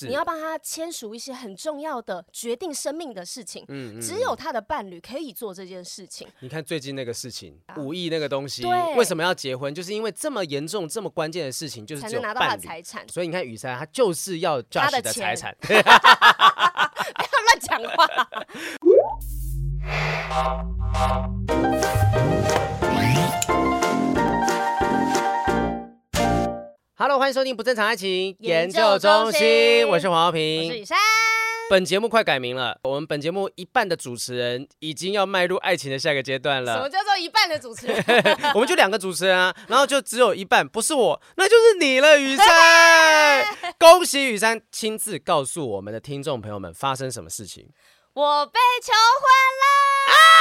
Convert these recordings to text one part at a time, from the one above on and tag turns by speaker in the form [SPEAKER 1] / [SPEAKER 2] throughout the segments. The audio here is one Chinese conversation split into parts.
[SPEAKER 1] 是
[SPEAKER 2] 你要帮他签署一些很重要的决定生命的事情。
[SPEAKER 1] 嗯嗯
[SPEAKER 2] 只有他的伴侣可以做这件事情。
[SPEAKER 1] 你看最近那个事情，五亿那个东西，
[SPEAKER 2] 对
[SPEAKER 1] 为什么要结婚？就是因为这么严重、这么关键的事情，就是
[SPEAKER 2] 才能拿到他。的财产。
[SPEAKER 1] 所以你看雨珊，她就是要
[SPEAKER 2] 他的
[SPEAKER 1] 的财产。
[SPEAKER 2] 不要乱讲话。
[SPEAKER 1] Hello，欢迎收听不正常爱情
[SPEAKER 2] 研究中心
[SPEAKER 1] 我是黄平
[SPEAKER 2] 我
[SPEAKER 1] 平
[SPEAKER 2] 是。雨珊。
[SPEAKER 1] 本节目快改名了，我们本节目一半的主持人已经要迈入爱情的下一个阶段
[SPEAKER 2] 了什
[SPEAKER 1] 么。
[SPEAKER 2] 叫做一半的主持人？
[SPEAKER 1] 我们就两个主持人啊，然后就只有一半不是我，那就是你了，雨珊。恭喜雨珊亲自告诉我们的听众朋友们发生什么事情。
[SPEAKER 2] 我被求婚了！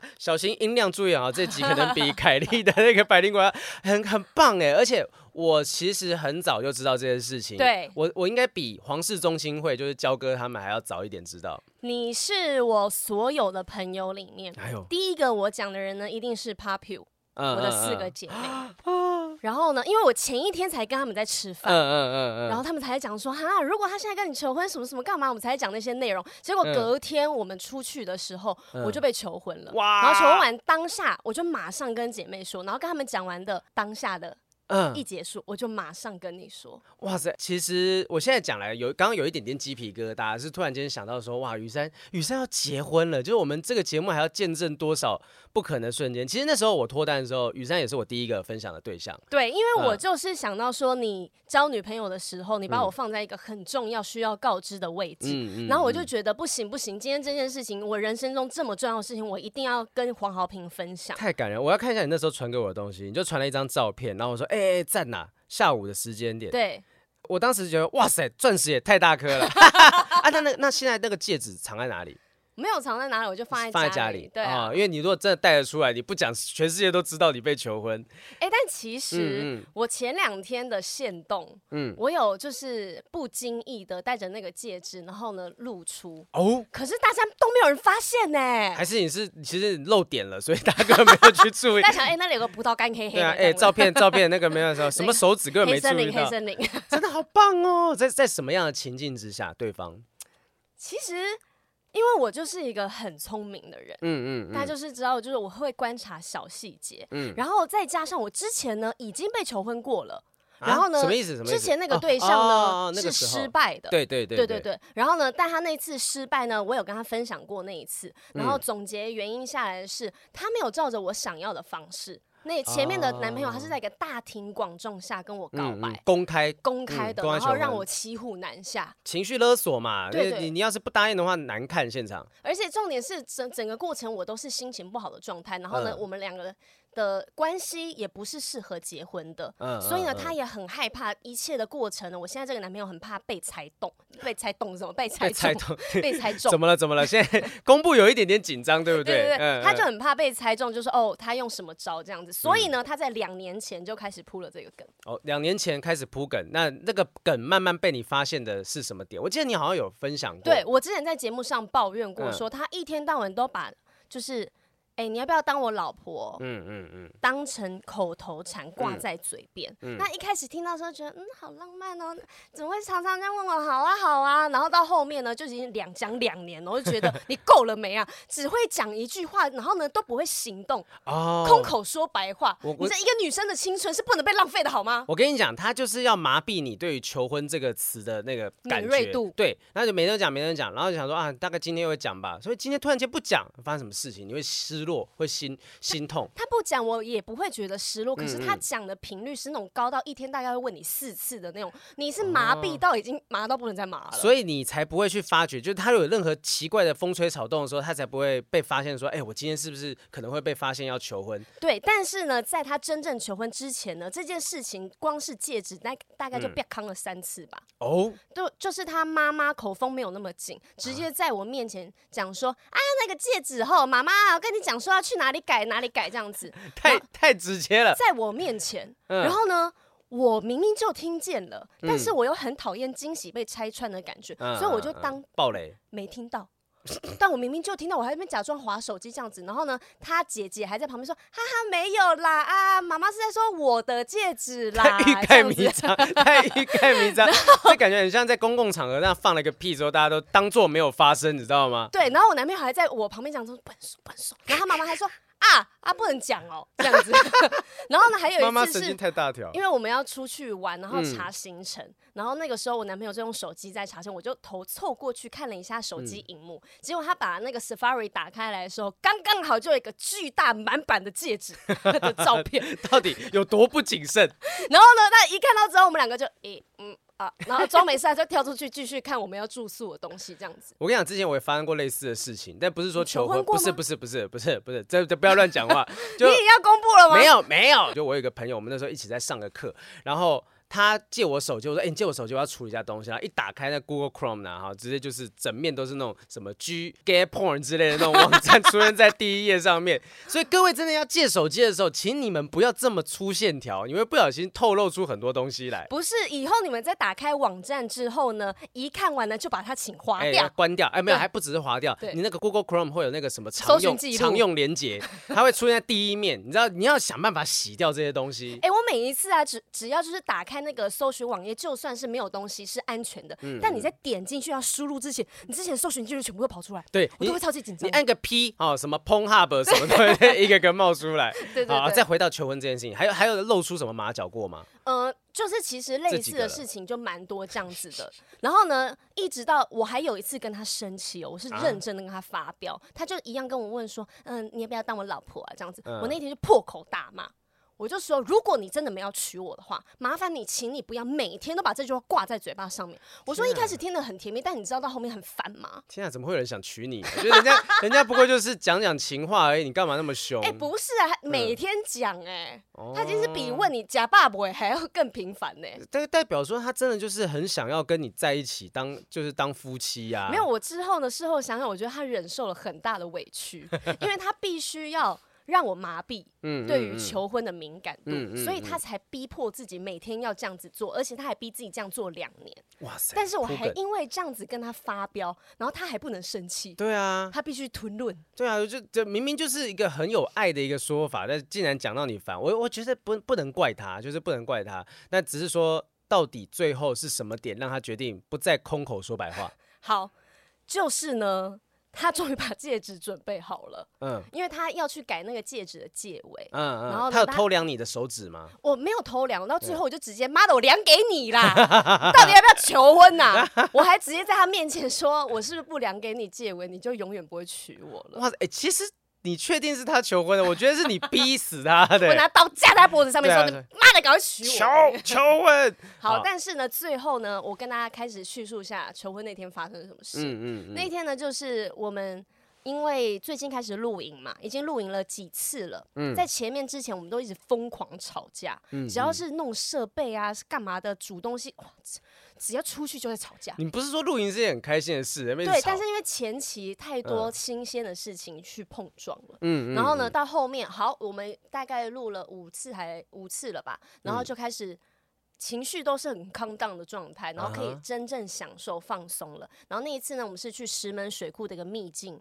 [SPEAKER 1] 小心音量，注意啊！这集可能比凯莉的那个百灵果要很很棒哎，而且我其实很早就知道这件事情。
[SPEAKER 2] 对
[SPEAKER 1] 我我应该比皇室中心会就是焦哥他们还要早一点知道。
[SPEAKER 2] 你是我所有的朋友里面，第一个我讲的人呢，一定是 Papu，
[SPEAKER 1] 嗯
[SPEAKER 2] 我的四个姐妹。
[SPEAKER 1] 嗯
[SPEAKER 2] 然后呢，因为我前一天才跟他们在吃饭。
[SPEAKER 1] 嗯嗯嗯嗯，
[SPEAKER 2] 然后他们才讲说哈，如果他现在跟你求婚什么什么干嘛，我们才讲那些内容。结果隔天我们出去的时候，
[SPEAKER 1] 嗯
[SPEAKER 2] 我就被求婚了。
[SPEAKER 1] 哇
[SPEAKER 2] 然后求婚完当下，我就马上跟姐妹说，然后跟他们讲完的当下的
[SPEAKER 1] 嗯
[SPEAKER 2] 一结束，我就马上跟你说，
[SPEAKER 1] 哇塞，其实我现在讲来有刚刚有一点点鸡皮疙瘩，是突然间想到说，哇，雨珊雨珊要结婚了，就是我们这个节目还要见证多少不可能瞬间。其实那时候我脱单的时候，雨珊也是我第一个分享的对象。
[SPEAKER 2] 对，因为我
[SPEAKER 1] 嗯
[SPEAKER 2] 就是想到说，你交女朋友的时候，你把我放在一个很重要、需要告知的位置，
[SPEAKER 1] 嗯
[SPEAKER 2] 然后我就觉得不行不行，今天这件事情，我人生中这么重要的事情，我一定要跟黄豪平分享。
[SPEAKER 1] 太感人，我要看一下你那时候传给我的东西，你就传了一张照片，然后我说，哎、欸，在哪？下午的时间点。
[SPEAKER 2] 对，
[SPEAKER 1] 我当时觉得，哇塞，钻石也太大颗了。啊，那那那现在那个戒指藏在哪里？
[SPEAKER 2] 没有藏在哪里，我就放在
[SPEAKER 1] 放在
[SPEAKER 2] 家
[SPEAKER 1] 家里。
[SPEAKER 2] 对啊，
[SPEAKER 1] 哦因为你如果真的带得出来，你不讲，全世界都知道你被求婚。
[SPEAKER 2] 哎，但其实
[SPEAKER 1] 嗯嗯
[SPEAKER 2] 我前两天的线动，
[SPEAKER 1] 嗯，
[SPEAKER 2] 我有就是不经意的戴着那个戒指，然后呢露出，
[SPEAKER 1] 哦，
[SPEAKER 2] 可是大家都没有人发现呢。
[SPEAKER 1] 还是你是其实你漏点了，所以大家根本没有去注意
[SPEAKER 2] 大。家想，哎，那里有个葡萄干黑黑的。
[SPEAKER 1] 对啊，哎、照片照片那个没有说什么手指根本没注意
[SPEAKER 2] 黑森林，黑，森林。
[SPEAKER 1] 真的好棒哦！在在什么样的情境之下，对方，
[SPEAKER 2] 其实，因为我就是一个很聪明的人，
[SPEAKER 1] 嗯嗯
[SPEAKER 2] 大家就是知道，就是我会观察小细节，
[SPEAKER 1] 嗯
[SPEAKER 2] 然后再加上我之前呢已经被求婚过了，
[SPEAKER 1] 啊
[SPEAKER 2] 然后呢，
[SPEAKER 1] 什么意思？什么意思？
[SPEAKER 2] 之前那个对象呢、是失败的，
[SPEAKER 1] 对对对
[SPEAKER 2] 对对对，然后呢，但他那次失败呢，我有跟他分享过那一次，然后总结原因下来的是，他没有照着我想要的方式。那前面的男朋友，他是在一个大庭广众下跟我告白，
[SPEAKER 1] 嗯嗯公开
[SPEAKER 2] 公开的，然后让我骑虎难下。
[SPEAKER 1] 情绪勒索嘛，
[SPEAKER 2] 对对
[SPEAKER 1] 你你要是不答应的话，难看现场。
[SPEAKER 2] 而且重点是整整个过程我都是心情不好的状态，然后呢，
[SPEAKER 1] 嗯
[SPEAKER 2] 我们两个的关系也不是适合结婚的，
[SPEAKER 1] 嗯
[SPEAKER 2] 所以呢，
[SPEAKER 1] 她嗯
[SPEAKER 2] 他也很害怕一切的过程呢。我现在这个男朋友很怕被猜动，被猜动是什么？被猜中，被猜 中
[SPEAKER 1] 怎。么了？怎么了？现在 公布有一点点紧张，对不
[SPEAKER 2] 对对对，
[SPEAKER 1] 对
[SPEAKER 2] 他就
[SPEAKER 1] 嗯
[SPEAKER 2] 很怕被猜中，就是哦，他用什么招这样子，所以呢，他在两年前就开始铺了这个梗。
[SPEAKER 1] 哦，两年前开始铺梗，那那个梗慢慢被你发现的是什么点？我记得你好像有分享过。
[SPEAKER 2] 对我之前在节目上抱怨过，
[SPEAKER 1] 嗯
[SPEAKER 2] 说他一天到晚都把就是。哎、你要不要当我老婆？
[SPEAKER 1] 嗯嗯嗯，
[SPEAKER 2] 当成口头禅挂在嘴边。
[SPEAKER 1] 嗯
[SPEAKER 2] 那一开始听到的时候觉得，嗯，好浪漫哦，怎么会常常这样问我好啊好啊？然后到后面呢，就已经两讲两年了，我就觉得 你够了没啊？只会讲一句话，然后呢都不会行动，
[SPEAKER 1] 哦，
[SPEAKER 2] 空口说白
[SPEAKER 1] 话。
[SPEAKER 2] 你这一个女生的青春是不能被浪费的好吗？
[SPEAKER 1] 我跟你讲，他就是要麻痹你对于求婚这个词的那个
[SPEAKER 2] 敏锐度
[SPEAKER 1] 对，那就每天都讲，每天都讲，然后就想说啊，大概今天会讲吧，所以今天突然间不讲，发生什么事情？你会失落，会心心痛。
[SPEAKER 2] 他不讲，我也不会觉得失落。可是
[SPEAKER 1] 嗯
[SPEAKER 2] 他讲的频率是那种高到一天大概会问你四次的那种，你是麻痹到已经麻到不能再麻了。
[SPEAKER 1] 所以你才不会去发觉，就是他有任何奇怪的风吹草动的时候，他才不会被发现说，哎、我今天是不是可能会被发现要求婚？
[SPEAKER 2] 对，但是呢，在他真正求婚之前呢，这件事情光是戒指，大大概就被康了三次吧。
[SPEAKER 1] 哦，
[SPEAKER 2] 就就是他妈妈口风没有那么紧，直接在我面前讲说啊，那个戒指后，妈妈，我跟你讲说要去哪里改哪里改这样子，
[SPEAKER 1] 太太直接了。
[SPEAKER 2] 在我面前，
[SPEAKER 1] 嗯
[SPEAKER 2] 然后呢。我明明就听见了，但是我又很讨厌惊喜被拆穿的感觉，
[SPEAKER 1] 嗯
[SPEAKER 2] 所以我就当
[SPEAKER 1] 暴雷。
[SPEAKER 2] 没听到。但我明明就听到我还在那边假装滑手机这样子，然后呢，他姐姐还在旁边说，哈哈，没有啦啊，妈妈是在说我的戒指 啦，
[SPEAKER 1] 欲盖弥彰，太欲盖弥 彰，就感觉很像在公共场合那样放了个屁之后，大家都当做没有发生，你知道吗？
[SPEAKER 2] 对，然后我男朋友还在我旁边讲说，笨手笨手，然后他妈妈还说。啊啊，不能讲哦，这样子。然后呢，还有一次是，妈妈神经太大条，因为我们要出去玩，然后查行程。嗯、然后那个时候，我男朋友就用手机在查程，我就头凑过去看了一下手机荧幕。嗯、结果他把那个 Safari 打开来的时候，刚刚好就有一个巨大满版的戒指 的照片。
[SPEAKER 1] 到底有多不谨慎？
[SPEAKER 2] 然后呢，他一看到之后，我们两个就，诶，嗯。啊，然后装没事，就跳出去继续看我们要住宿的东西，这样子。
[SPEAKER 1] 我跟你讲，之前我也发生过类似的事情，但不是说求婚，求婚不是不是不是不是不是，这这不要乱讲话。就
[SPEAKER 2] 你也要公布了吗？
[SPEAKER 1] 没有没有，就我有一个朋友，我们那时候一起在上个课，然后。他借我手机，我说：“哎、欸，你借我手机，我要处理一下东西。”然后一打开那 Google Chrome 呢，哈，直接就是整面都是那种什么 G Gay Porn 之类的那种网站出现在第一页上面。所以各位真的要借手机的时候，请你们不要这么粗线条，你会不小心透露出很多东西来。
[SPEAKER 2] 不是，以后你们在打开网站之后呢，一看完了就把它请划掉、
[SPEAKER 1] 欸、关掉。哎、欸，没有，还不只是划掉，对你那个 Google Chrome 会有那个什么常用常用连接，它会出现在第一面。你知道，你要想办法洗掉这些东西。
[SPEAKER 2] 哎、欸，我每一次啊，只只要就是打开那个搜寻网。页就算是没有东西是安全的，嗯、但你在点进去要输入之前，你之前搜寻记录全部都跑出来，
[SPEAKER 1] 对，
[SPEAKER 2] 我都会超级紧张。
[SPEAKER 1] 你按个 P 哦，什么 Pornhub 什么的，一个个冒出来。
[SPEAKER 2] 对对对。
[SPEAKER 1] 好，再回到求婚这件事情，还有还有露出什么马脚过吗？
[SPEAKER 2] 呃，就是其实类似的事情就蛮多这样子的。然后呢，一直到我还有一次跟他生气哦，我是认真的跟他发飙，啊、他就一样跟我问说，嗯、呃，你要不要当我老婆啊？这样子，嗯、我那天就破口大骂。我就说，如果你真的没有娶我的话，麻烦你，请你不要每天都把这句话挂在嘴巴上面。我说一开始听得很甜蜜，但你知道到后面很烦吗？
[SPEAKER 1] 天啊，怎么会有人想娶你？我觉得人家人家不过就是讲讲情话而已，你干嘛那么凶？
[SPEAKER 2] 哎，不是啊，每天讲哎，他其实比问你假爸爸还要更频繁呢。
[SPEAKER 1] 这个代表说他真的就是很想要跟你在一起当就是当夫妻呀。
[SPEAKER 2] 没有，我之后呢，事后想想，我觉得他忍受了很大的委屈，因为他必须要。让我麻痹，对于求婚的敏感度，嗯嗯嗯、所以他才逼迫自己每天要这样子做，而且他还逼自己这样做两年。哇塞！但是我还因为这样子跟他发飙，然后他还不能生气。
[SPEAKER 1] 对啊，
[SPEAKER 2] 他必须吞论。
[SPEAKER 1] 对啊，就这明明就是一个很有爱的一个说法，但竟然讲到你烦，我我觉得不不能怪他，就是不能怪他。那只是说，到底最后是什么点让他决定不再空口说白话？
[SPEAKER 2] 好，就是呢。他终于把戒指准备好了，嗯，因为他要去改那个戒指的戒尾，
[SPEAKER 1] 嗯嗯，然后他有偷量你的手指吗？
[SPEAKER 2] 我没有偷量，到最后我就直接，妈的，我量给你啦！到底要不要求婚呐？我还直接在他面前说，我是不是不量给你戒尾，你就永远不会娶我了？哇，
[SPEAKER 1] 哎，其实。你确定是他求婚的？我觉得是你逼死他的。
[SPEAKER 2] 我拿刀架在他脖子上面说：“你妈的，赶快娶我！”
[SPEAKER 1] 求求婚。
[SPEAKER 2] 好，好，但是呢，最后呢，我跟大家开始叙述一下求婚那天发生了什么事。嗯嗯嗯。那天呢，就是我们因为最近开始露营嘛，已经露营了几次了。嗯。在前面之前，我们都一直疯狂吵架。嗯。只要是弄设备啊，是干嘛的，煮东西，哇。只要出去就会吵架。
[SPEAKER 1] 你不是说露营是件很开心的事？对，
[SPEAKER 2] 但是因为前期太多新鲜的事情去碰撞了。嗯，然后呢，到后面好，我们大概录了五次还五次了吧，然后就开始情绪都是很 calm down 的状态，然后可以真正享受放松了。然后那一次呢，我们是去石门水库的一个秘境，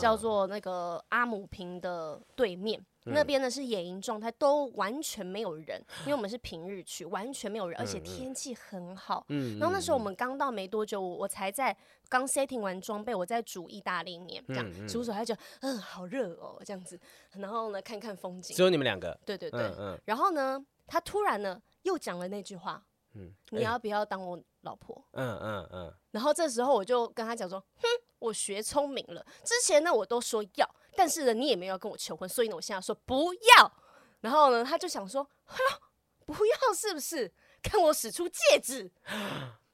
[SPEAKER 2] 叫做那个阿姆坪的对面。那边呢是野营状态，都完全没有人，因为我们是平日去，完全没有人，而且天气很好。嗯，然后那时候我们刚到没多久，我我才在刚 setting 完装备，我在煮意大利面，这样煮煮还觉得嗯好热哦这样子，然后呢看看风景。
[SPEAKER 1] 只有你们两个？
[SPEAKER 2] 对对对，嗯。然后呢，他突然呢又讲了那句话，嗯，你要不要当我老婆？嗯嗯嗯。然后这时候我就跟他讲说，哼，我学聪明了，之前呢我都说要。但是呢，你也没有要跟我求婚，所以呢，我现在说不要。然后呢，他就想说，不要是不是？看我使出戒指。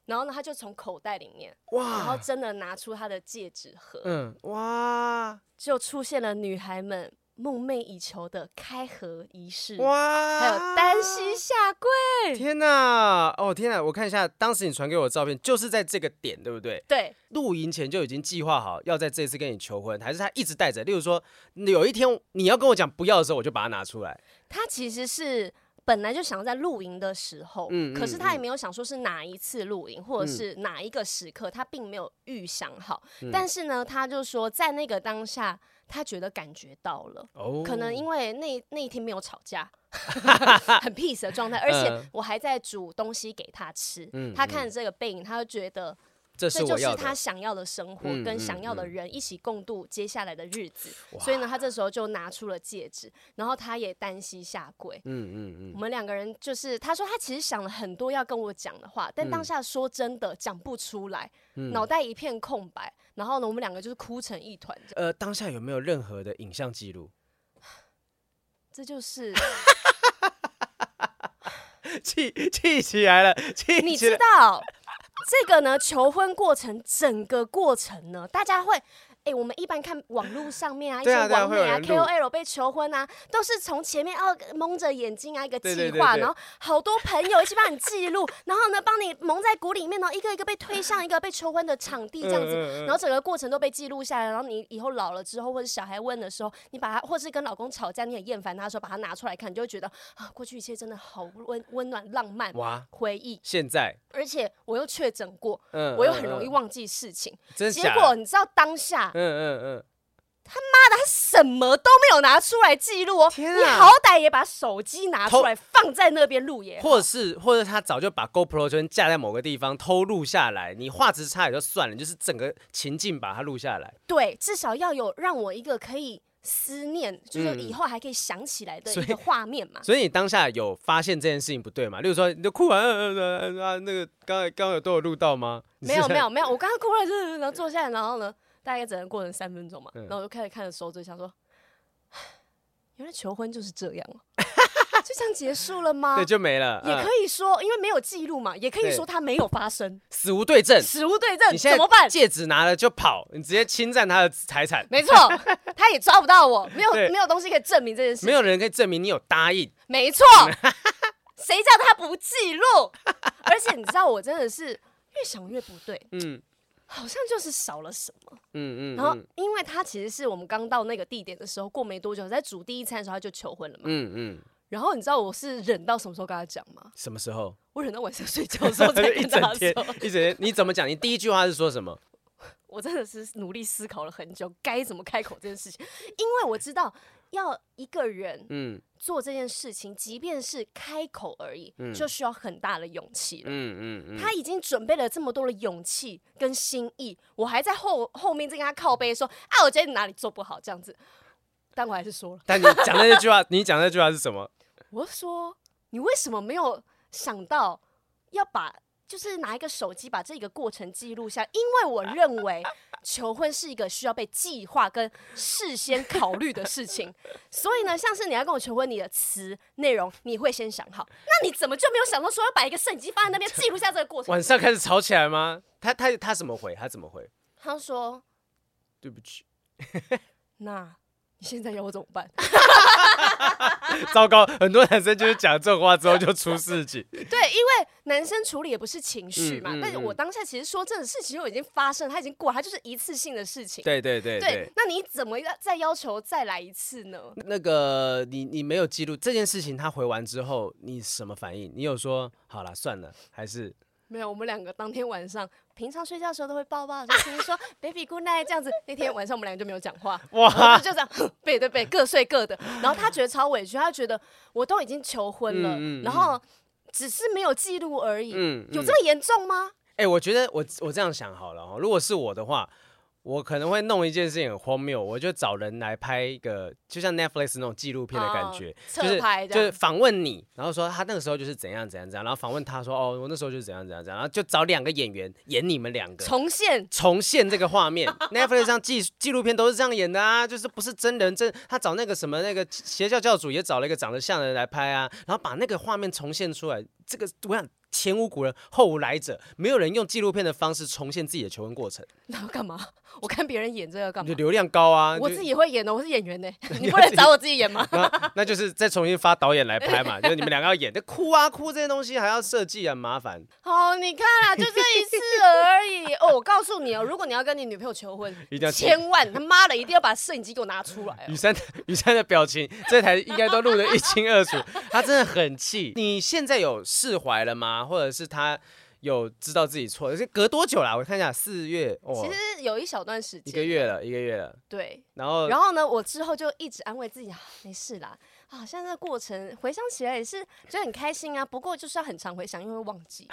[SPEAKER 2] 然后呢，他就从口袋里面，哇，然后真的拿出他的戒指盒，嗯，哇，就出现了女孩们。梦寐以求的开盒仪式哇，还有单膝下跪，
[SPEAKER 1] 天哪！哦天哪！我看一下，当时你传给我的照片，就是在这个点，对不对？
[SPEAKER 2] 对。
[SPEAKER 1] 露营前就已经计划好要在这次跟你求婚，还是他一直带着？例如说，有一天你要跟我讲不要的时候，我就把它拿出来。
[SPEAKER 2] 他其实是本来就想要在露营的时候，
[SPEAKER 1] 嗯，
[SPEAKER 2] 可是他也没有想说是哪一次露营，或者是哪一个时刻，他并没有预想好。
[SPEAKER 1] 嗯、
[SPEAKER 2] 但是呢，他就说在那个当下，他觉得感觉到了，
[SPEAKER 1] 哦、
[SPEAKER 2] 可能因为那那一天没有吵架，很 peace 的状态，而且我还在煮东西给他吃。
[SPEAKER 1] 嗯、
[SPEAKER 2] 他看着这个背影，他就觉得。
[SPEAKER 1] 这
[SPEAKER 2] 就是他想要的生活，跟想要的人一起共度接下来的日子。所以呢，他这时候就拿出了戒指，然后他也单膝下跪。
[SPEAKER 1] 嗯嗯嗯。我
[SPEAKER 2] 们两个人就是，他说他其实想了很多要跟我讲的话，但当下说真的讲不出来，脑袋一片空白。然后呢，我们两个就是哭成一团。
[SPEAKER 1] 呃，当下有没有任何的影像记录？
[SPEAKER 2] 这就是
[SPEAKER 1] 气气起来了，气。
[SPEAKER 2] 你知道。这个呢，求婚过程整个过程呢，大家会。哎、欸，我们一般看网络上面啊，一些网美啊，KOL 被求婚啊，都是从前面哦蒙着眼睛啊，一个计划，然后好多朋友一起帮你记录，然后呢帮你蒙在鼓里面，然后一个一个被推向一个被求婚的场地这样子，然后整个过程都被记录下来，然后你以后老了之后或者小孩问的时候，你把它，或是跟老公吵架你很厌烦他的时候，把它拿出来看，你就会觉得啊，过去一切真的好温温暖浪漫哇，回忆。现在，而且我又确诊过，嗯，我又很容易忘记事情，结果你知道当下。嗯嗯嗯，他妈的，他什么都没有拿出来记录哦！天啊，你好歹也把手机拿出来放在那边录也，
[SPEAKER 1] 或者是或者他早就把 GoPro 就架在某个地方偷录下来，你画质差也就算了，就是整个情境把它录下来。
[SPEAKER 2] 对，至少要有让我一个可以思念，就是以后还可以想起来的一个画面嘛。
[SPEAKER 1] 所以你当下有发现这件事情不对吗？例如说，你就哭完啊，那个刚刚刚有都有录到吗？
[SPEAKER 2] 没有没有没有，我刚刚哭了，然后坐下来，然后呢？大概只能过成三分钟嘛，然后我就开始看着手指，想说，原来求婚就是这样哦，就这样结束了吗？
[SPEAKER 1] 对，就没了。
[SPEAKER 2] 也可以说，因为没有记录嘛，也可以说它没有发生，
[SPEAKER 1] 死无对证，
[SPEAKER 2] 死无对证。你现在怎么办？
[SPEAKER 1] 戒指拿了就跑，你直接侵占他的财产。
[SPEAKER 2] 没错，他也抓不到我，没有没有东西可以证明这件事，
[SPEAKER 1] 没有人可以证明你有答应。
[SPEAKER 2] 没错，谁叫他不记录？而且你知道，我真的是越想越不对。嗯。好像就是少了什么，嗯嗯，然后因为他其实是我们刚到那个地点的时候，过没多久，在煮第一餐的时候他就求婚了嘛，嗯嗯，然后你知道我是忍到什么时候跟他讲吗？
[SPEAKER 1] 什么时候？
[SPEAKER 2] 我忍到晚上睡觉的时候 才跟他说，
[SPEAKER 1] 一整天，一整天，你怎么讲？你第一句话是说什么？
[SPEAKER 2] 我真的是努力思考了很久，该怎么开口这件事情，因为我知道。要一个人嗯做这件事情，嗯、即便是开口而已，嗯、就需要很大的勇气了。嗯嗯嗯，他已经准备了这么多的勇气跟心意，我还在后后面在跟他靠背说啊，我觉得你哪里做不好这样子，但我还是说了。
[SPEAKER 1] 但你讲的那句话，你讲的那句话是什么？
[SPEAKER 2] 我说你为什么没有想到要把？就是拿一个手机把这个过程记录下，因为我认为求婚是一个需要被计划跟事先考虑的事情，所以呢，像是你要跟我求婚，你的词内容你会先想好，那你怎么就没有想到说要把一个摄影机放在那边记录下这个过程？
[SPEAKER 1] 晚上开始吵起来吗？他他他怎么回？他怎么回？
[SPEAKER 2] 他说
[SPEAKER 1] 对不起。
[SPEAKER 2] 那。现在要我怎么办？
[SPEAKER 1] 糟糕，很多男生就是讲这种话之后就出事情。
[SPEAKER 2] 对，因为男生处理也不是情绪嘛。嗯嗯嗯、但是我当下其实说这种事情就已经发生，他已经过，他就是一次性的事情。
[SPEAKER 1] 对对对对，对。
[SPEAKER 2] 那你怎么要再要求再来一次呢？
[SPEAKER 1] 那个你你没有记录这件事情，他回完之后你什么反应？你有说好了算了，还是？
[SPEAKER 2] 没有，我们两个当天晚上，平常睡觉的时候都会抱抱，就听说 baby good night 这样子。那天晚上我们两个就没有讲话，哇，就这样 背对背各睡各的。然后他觉得超委屈，他觉得我都已经求婚了，嗯嗯、然后只是没有记录而已，有这么严重吗？
[SPEAKER 1] 哎、欸，我觉得我我这样想好了哦，如果是我的话。我可能会弄一件事情很荒谬，我就找人来拍一个，就像 Netflix 那种纪录片的感觉，
[SPEAKER 2] 哦、
[SPEAKER 1] 就是
[SPEAKER 2] 拍
[SPEAKER 1] 就是访问你，然后说他那个时候就是怎样怎样怎样，然后访问他说哦，我那时候就是怎样怎样怎样，然后就找两个演员演你们两个
[SPEAKER 2] 重现
[SPEAKER 1] 重现这个画面。Netflix 上纪纪录片都是这样演的啊，就是不是真人真，他找那个什么那个邪教教主也找了一个长得像的人来拍啊，然后把那个画面重现出来。这个我想前无古人后无来者，没有人用纪录片的方式重现自己的求婚过程。
[SPEAKER 2] 那要干嘛？我看别人演这个干嘛？
[SPEAKER 1] 就流量高啊！
[SPEAKER 2] 我自己会演的，我是演员呢。你不能找我自己演吗？
[SPEAKER 1] 那，那就是再重新发导演来拍嘛，就是你们两个要演，那哭啊哭这些东西还要设计，很麻烦。
[SPEAKER 2] 哦，你看啊，就这一次而已哦。我告诉你哦，如果你要跟你女朋友求婚，
[SPEAKER 1] 一定要
[SPEAKER 2] 千万他妈的一定要把摄影机给我拿出来。
[SPEAKER 1] 雨山，雨山的表情，这台应该都录得一清二楚。他真的很气。你现在有释怀了吗？或者是他？有知道自己错，而且隔多久啦？我看一下，四月，哦，
[SPEAKER 2] 其实有一小段时间，
[SPEAKER 1] 一个月了，一个月了。
[SPEAKER 2] 对，
[SPEAKER 1] 然后，
[SPEAKER 2] 然后呢，我之后就一直安慰自己啊，没事啦。啊，现在这个过程回想起来也是觉得很开心啊。不过就是要很常回想，因为会忘记。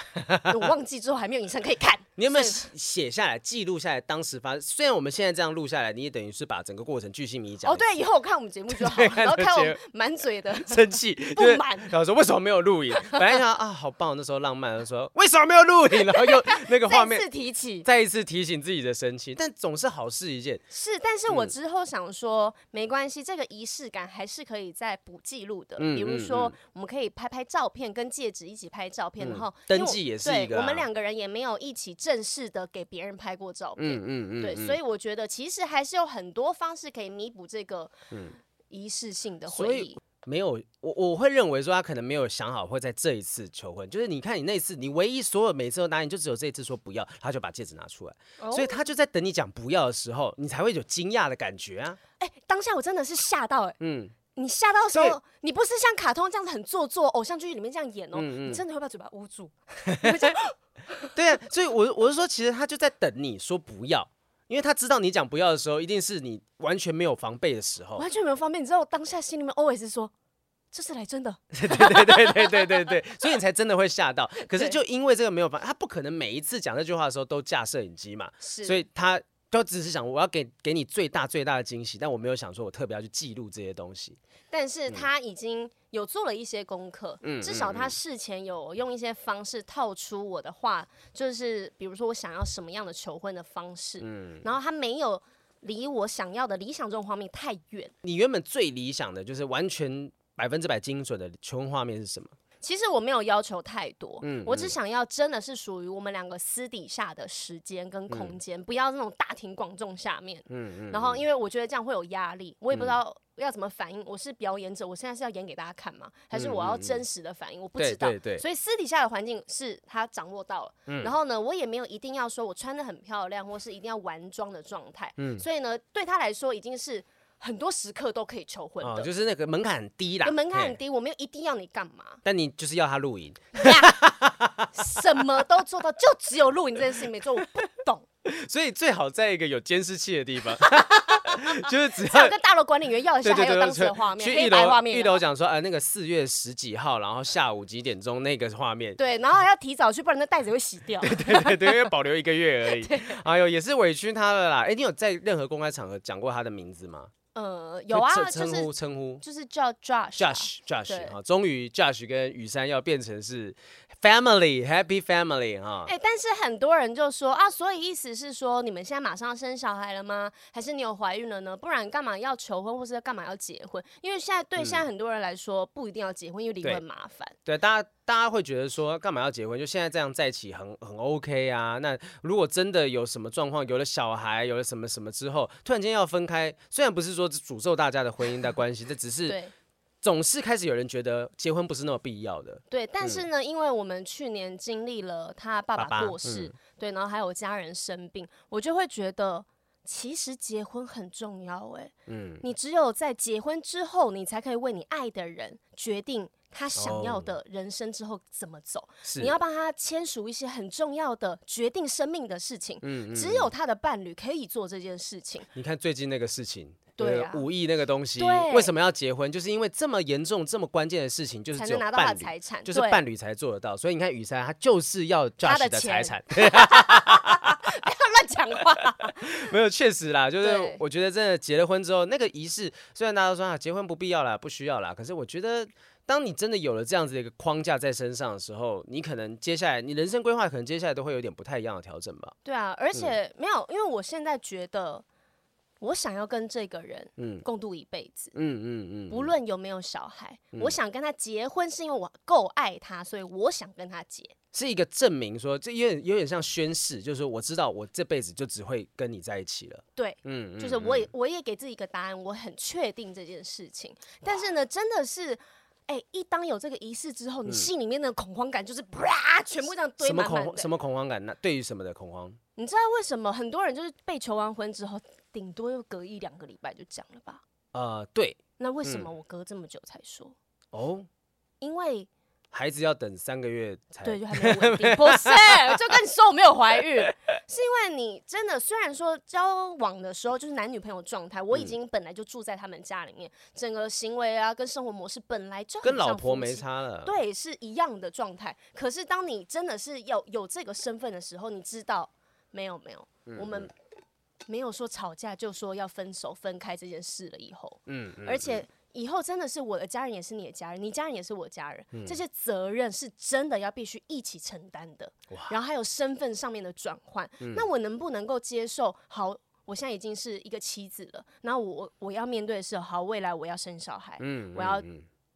[SPEAKER 2] 我忘记之后还没有影像可以看。
[SPEAKER 1] 你有没有写下来记录下来当时发生？虽然我们现在这样录下来，你也等于是把整个过程巨细靡遗讲。
[SPEAKER 2] 哦，对，以后我看我们节目就好，然后看我满嘴的
[SPEAKER 1] 生气不满，然后说为什么没有录影？本来想啊，好棒，那时候浪漫的说为什么没有录影？然后又 那个画面
[SPEAKER 2] 再次提起，
[SPEAKER 1] 再一次提醒自己的生气，但总是好事一件。
[SPEAKER 2] 是，但是我之后想说，没关系，这个仪式感还是可以再补记录的。比如说，我们可以拍拍照片，跟戒指一起拍照片，然后
[SPEAKER 1] 登记也是一个。
[SPEAKER 2] 我们两个人也没有一起正式的给别人拍过照片，嗯嗯对，所以我觉得其实还是有很多方式可以弥补这个仪式性的回忆。
[SPEAKER 1] 没有，我我会认为说他可能没有想好会在这一次求婚，就是你看你那次，你唯一所有每次都答应，就只有这一次说不要，他就把戒指拿出来，所以他就在等你讲不要的时候，你才会有惊讶的感觉啊。
[SPEAKER 2] 哎，当下我真的是吓到哎，嗯。你吓到的时候，你不是像卡通这样子很做作，偶像剧里面这样演哦，嗯嗯，你真的会把嘴巴捂住。
[SPEAKER 1] 对啊，所以我我是说，其实他就在等你说不要，因为他知道你讲不要的时候，一定是你完全没有防备的时候，
[SPEAKER 2] 完全没有防备。你知道我当下心里面 always 说，这是来真的。
[SPEAKER 1] 对对对对对对对，所以你才真的会吓到。可是就因为这个没有防，他不可能每一次讲这句话的时候都架摄影机嘛，是所以他。都只是想我要给给你最大最大的惊喜，但我没有想说我特别要去记录这些东西。
[SPEAKER 2] 但是他已经有做了一些功课，嗯，至少他事前有用一些方式套出我的话，就是比如说我想要什么样的求婚的方式，嗯，然后他没有离我想要的理想中的画面太远。
[SPEAKER 1] 你原本最理想的就是完全百分之百精准的求婚画面是什么？
[SPEAKER 2] 其实我没有要求太多，嗯，我只想要真的是属于我们两个私底下的时间跟空间，嗯、不要那种大庭广众下面，嗯嗯。然后，因为我觉得这样会有压力，我也不知道要怎么反应。我是表演者，我现在是要演给大家看吗？还是我要真实的反应？我不知道。对对对。所以私底下的环境是他掌握到了，嗯。然后呢，我也没有一定要说我穿的很漂亮，或是一定要完妆的状态，嗯。所以呢，对他来说已经是。很多时刻都可以求婚的，
[SPEAKER 1] 哦，就是那个门槛很低啦。
[SPEAKER 2] 门槛很低，我没有一定要你干嘛。
[SPEAKER 1] 但你就是要他录影，
[SPEAKER 2] 什么都做到，就只有录影这件事情没做，我不懂。
[SPEAKER 1] 所以最好在一个有监视器的地方，就是只要
[SPEAKER 2] 跟大楼管理员要一下，还有当时的画面，
[SPEAKER 1] 去一楼一楼讲说，哎，那个四月十几号，然后下午几点钟那个画面。
[SPEAKER 2] 对，然后还要提早去，不然那袋子会洗掉。
[SPEAKER 1] 对对对对，因为保留一个月而已。哎呦，也是委屈他了啦。哎，你有在任何公开场合讲过他的名字吗？
[SPEAKER 2] 呃，有啊，
[SPEAKER 1] 称呼称呼，
[SPEAKER 2] 就是叫 Josh，Josh，Josh，
[SPEAKER 1] 啊，终于 Josh 跟雨山要变成是 family，happy family 哈。
[SPEAKER 2] 哎，但是很多人就说啊，所以意思是说你们现在马上要生小孩了吗？还是你有怀孕了呢？不然干嘛要求婚，或是干嘛要结婚？因为现在对现在很多人来说，不一定要结婚，因为离婚麻烦。
[SPEAKER 1] 对，大家。大家会觉得说，干嘛要结婚？就现在这样在一起很很 OK 啊。那如果真的有什么状况，有了小孩，有了什么什么之后，突然间要分开，虽然不是说诅咒大家的婚姻的关系，这只是总是开始有人觉得结婚不是那么必要的。
[SPEAKER 2] 对，但是呢，嗯、因为我们去年经历了他爸爸过世，爸爸嗯、对，然后还有家人生病，我就会觉得其实结婚很重要。哎，嗯，你只有在结婚之后，你才可以为你爱的人决定。他想要的人生之后怎么走？你要帮他签署一些很重要的决定生命的事情。嗯，只有他的伴侣可以做这件事情。
[SPEAKER 1] 你看最近那个事情，对五亿那个东西，为什么要结婚？就是因为这么严重、这么关键的事情，就是只有伴侣，就是伴侣才做得到。所以你看雨珊，他就是要 Josh 的财产。不要
[SPEAKER 2] 乱讲话。
[SPEAKER 1] 没有，确实啦，就是我觉得真的结了婚之后，那个仪式虽然大家都说啊，结婚不必要啦，不需要啦，可是我觉得。当你真的有了这样子的一个框架在身上的时候，你可能接下来你人生规划可能接下来都会有点不太一样的调整吧。
[SPEAKER 2] 对啊，而且、嗯、没有，因为我现在觉得我想要跟这个人嗯共度一辈子，嗯嗯嗯，不论有没有小孩，嗯、我想跟他结婚是因为我够爱他，所以我想跟他结，
[SPEAKER 1] 是一个证明说，这有点有点像宣誓，就是说我知道我这辈子就只会跟你在一起了。
[SPEAKER 2] 对，嗯，就是我也我也给自己一个答案，我很确定这件事情，但是呢，真的是。哎、欸，一当有这个仪式之后，你心里面的恐慌感就是啪，全部这样堆满满的。
[SPEAKER 1] 什么恐什么恐慌感？那对于什么的恐慌？
[SPEAKER 2] 你知道为什么很多人就是被求完婚之后，顶多又隔一两个礼拜就讲了吧？
[SPEAKER 1] 呃，对。
[SPEAKER 2] 那为什么我隔这么久才说？
[SPEAKER 1] 嗯、哦，
[SPEAKER 2] 因为。
[SPEAKER 1] 孩子要等三个月才
[SPEAKER 2] 对，就还没有 稳定。不是，就跟你说我没有怀孕，是因为你真的虽然说交往的时候就是男女朋友状态，我已经本来就住在他们家里面，整个行为啊跟生活模式本来就
[SPEAKER 1] 跟老婆没差了，
[SPEAKER 2] 对，是一样的状态。可是当你真的是要有这个身份的时候，你知道没有没有，我们没有说吵架就说要分手分开这件事了以后，嗯，而且。以后真的是我的家人，也是你的家人，你家人也是我家人，嗯、这些责任是真的要必须一起承担的。然后还有身份上面的转换，嗯、那我能不能够接受？好，我现在已经是一个妻子了，然后我我要面对的是，好，未来我要生小孩，嗯、我要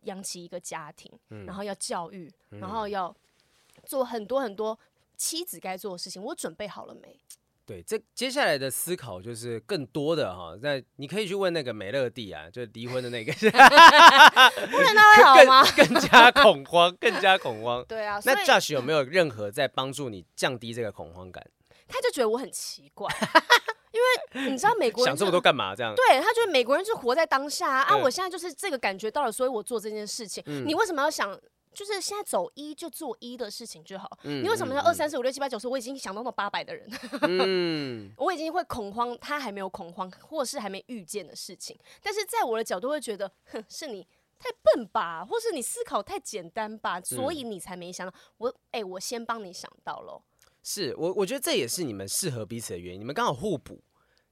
[SPEAKER 2] 养起一个家庭，嗯、然后要教育，嗯、然后要做很多很多妻子该做的事情，我准备好了没？
[SPEAKER 1] 对，这接下来的思考就是更多的哈，在你可以去问那个美乐蒂啊，就离婚的那个，
[SPEAKER 2] 不能他会好吗？
[SPEAKER 1] 更更加恐慌，更加恐慌。
[SPEAKER 2] 对啊，
[SPEAKER 1] 那 Josh 有没有任何在帮助你降低这个恐慌感？
[SPEAKER 2] 他就觉得我很奇怪，因为你知道美国人
[SPEAKER 1] 想这么多干嘛？这样
[SPEAKER 2] 对他觉得美国人就活在当下啊，啊我现在就是这个感觉到了，所以我做这件事情。嗯、你为什么要想？就是现在走一就做一的事情就好。嗯、你为什么要二三四五六七八九十？我已经想到那八百的人，嗯、我已经会恐慌，他还没有恐慌，或是还没遇见的事情。但是在我的角度会觉得，哼，是你太笨吧，或是你思考太简单吧，所以你才没想到。我哎、欸，我先帮你想到喽。
[SPEAKER 1] 是我，我觉得这也是你们适合彼此的原因，你们刚好互补。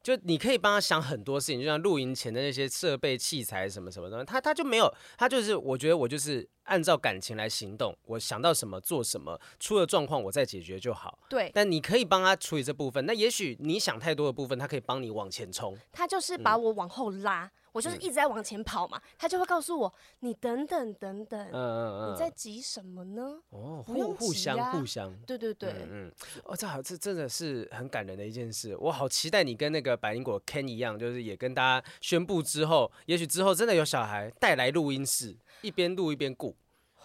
[SPEAKER 1] 就你可以帮他想很多事情，就像露营前的那些设备器材什么什么的，他他就没有，他就是我觉得我就是按照感情来行动，我想到什么做什么，出了状况我再解决就好。
[SPEAKER 2] 对，
[SPEAKER 1] 但你可以帮他处理这部分，那也许你想太多的部分，他可以帮你往前冲。
[SPEAKER 2] 他就是把我往后拉。嗯我就是一直在往前跑嘛，嗯、他就会告诉我，你等等等等，嗯嗯嗯，你在急什么呢？哦，不用急啊，互相互相，对对对，嗯，嗯。
[SPEAKER 1] 哦，这好，这真的是很感人的一件事，我好期待你跟那个百灵果 Ken 一样，就是也跟大家宣布之后，也许之后真的有小孩带来录音室，一边录一边顾。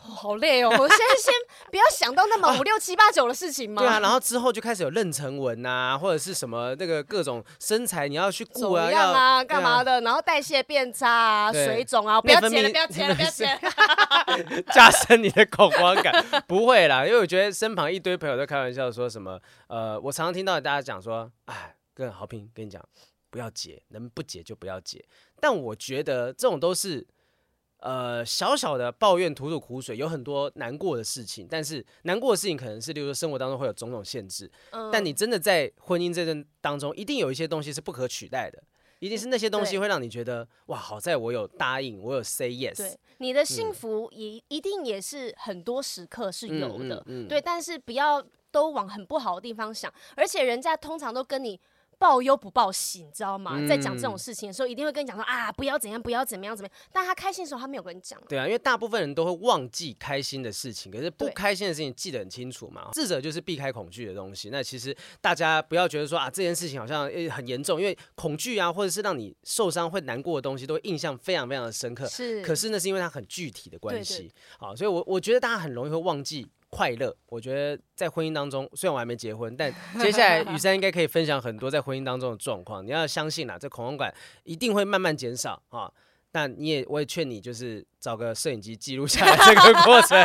[SPEAKER 2] 好累哦！我现在先 不要想到那么五六七八九的事情嘛。
[SPEAKER 1] 对啊，然后之后就开始有妊娠纹啊，或者是什么那个各种身材你要去顾啊，
[SPEAKER 2] 要啊，干嘛的？然后代谢变差啊，水肿啊，不要剪了，不要剪了，不要剪了，
[SPEAKER 1] 加深你的恐慌感。不会啦，因为我觉得身旁一堆朋友都开玩笑说什么，呃，我常常听到大家讲说，哎，跟好评跟你讲，不要结，能不结就不要结。但我觉得这种都是。呃，小小的抱怨，吐吐苦水，有很多难过的事情，但是难过的事情可能是，例如说生活当中会有种种限制，嗯、但你真的在婚姻这阵当中，一定有一些东西是不可取代的，一定是那些东西会让你觉得，哇，好在我有答应，我有 say yes。
[SPEAKER 2] 对，你的幸福也一定也是很多时刻是有的，嗯嗯嗯、对，但是不要都往很不好的地方想，而且人家通常都跟你。报忧不报喜，你知道吗？嗯、在讲这种事情的时候，一定会跟你讲说啊，不要怎样，不要怎么样，怎么样。但他开心的时候，他没有跟你讲。
[SPEAKER 1] 对啊，因为大部分人都会忘记开心的事情，可是不开心的事情记得很清楚嘛。智者就是避开恐惧的东西。那其实大家不要觉得说啊，这件事情好像诶很严重，因为恐惧啊，或者是让你受伤会难过的东西，都会印象非常非常的深刻。是，可是那是因为它很具体的关系。好，所以我我觉得大家很容易会忘记。快乐，我觉得在婚姻当中，虽然我还没结婚，但接下来雨珊应该可以分享很多在婚姻当中的状况。你要相信啦，这恐慌感一定会慢慢减少啊。但你也，我也劝你，就是找个摄影机记录下来这个过程。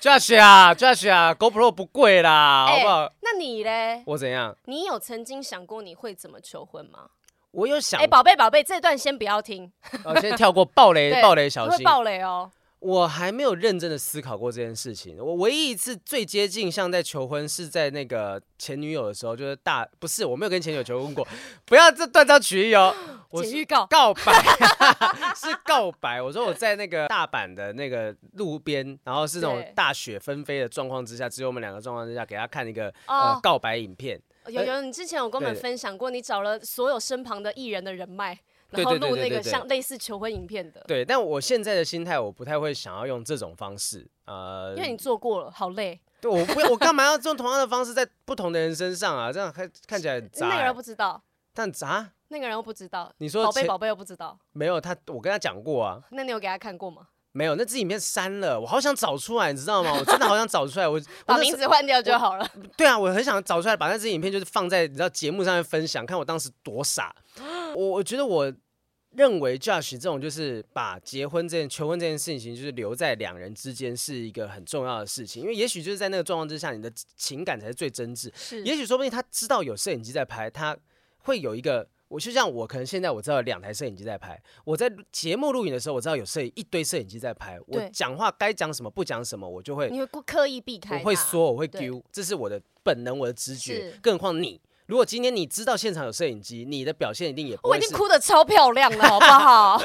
[SPEAKER 1] Josh 啊，Josh 啊，GoPro 不贵啦，欸、好不好？
[SPEAKER 2] 那你嘞？
[SPEAKER 1] 我怎样？
[SPEAKER 2] 你有曾经想过你会怎么求婚吗？
[SPEAKER 1] 我有想。
[SPEAKER 2] 哎、欸，宝贝宝贝，这段先不要听。
[SPEAKER 1] 我先跳过暴雷，暴雷小心。
[SPEAKER 2] 会爆雷哦。
[SPEAKER 1] 我还没有认真的思考过这件事情。我唯一一次最接近像在求婚，是在那个前女友的时候，就是大不是我没有跟前女友求婚过，不要这断章取义哦。我是
[SPEAKER 2] 预告
[SPEAKER 1] 告白 是告白。我说我在那个大阪的那个路边，然后是那种大雪纷飞的状况之下，只有我们两个状况之下，给他看一个、告白影片。
[SPEAKER 2] 有有，你之前有跟我们分享过，你找了所有身旁的艺人的人脉。然后录那个像类似求婚影片的，
[SPEAKER 1] 对，但我现在的心态，我不太会想要用这种方式，呃，
[SPEAKER 2] 因为你做过了，好累。
[SPEAKER 1] 对，我不，我干嘛要用同样的方式在不同的人身上啊？这样看看起来很杂。
[SPEAKER 2] 那个人不知道，
[SPEAKER 1] 但杂，
[SPEAKER 2] 那个人又不知道。
[SPEAKER 1] 你说
[SPEAKER 2] 宝贝宝贝又不知道，
[SPEAKER 1] 没有他，我跟他讲过啊。
[SPEAKER 2] 那你有给他看过吗？
[SPEAKER 1] 没有，那支影片删了，我好想找出来，你知道吗？我真的好想找出来，我
[SPEAKER 2] 把名字换掉就好了。
[SPEAKER 1] 对啊，我很想找出来，把那支影片就是放在你知道节目上面分享，看我当时多傻。我我觉得我认为 Josh 这种就是把结婚这件、求婚这件事情，就是留在两人之间是一个很重要的事情，因为也许就是在那个状况之下，你的情感才是最真挚。
[SPEAKER 2] 是，
[SPEAKER 1] 也许说不定他知道有摄影机在拍，他会有一个。我就像我可能现在我知道有两台摄影机在拍，我在节目录影的时候，我知道有摄影一堆摄影机在拍，我讲话该讲什么不讲什么，我就会
[SPEAKER 2] 你会刻意避开，
[SPEAKER 1] 我会说我会丢，这是我的本能，我的直觉，更何况你。如果今天你知道现场有摄影机，你的表现一定也。
[SPEAKER 2] 我已经哭的超漂亮了，好不好？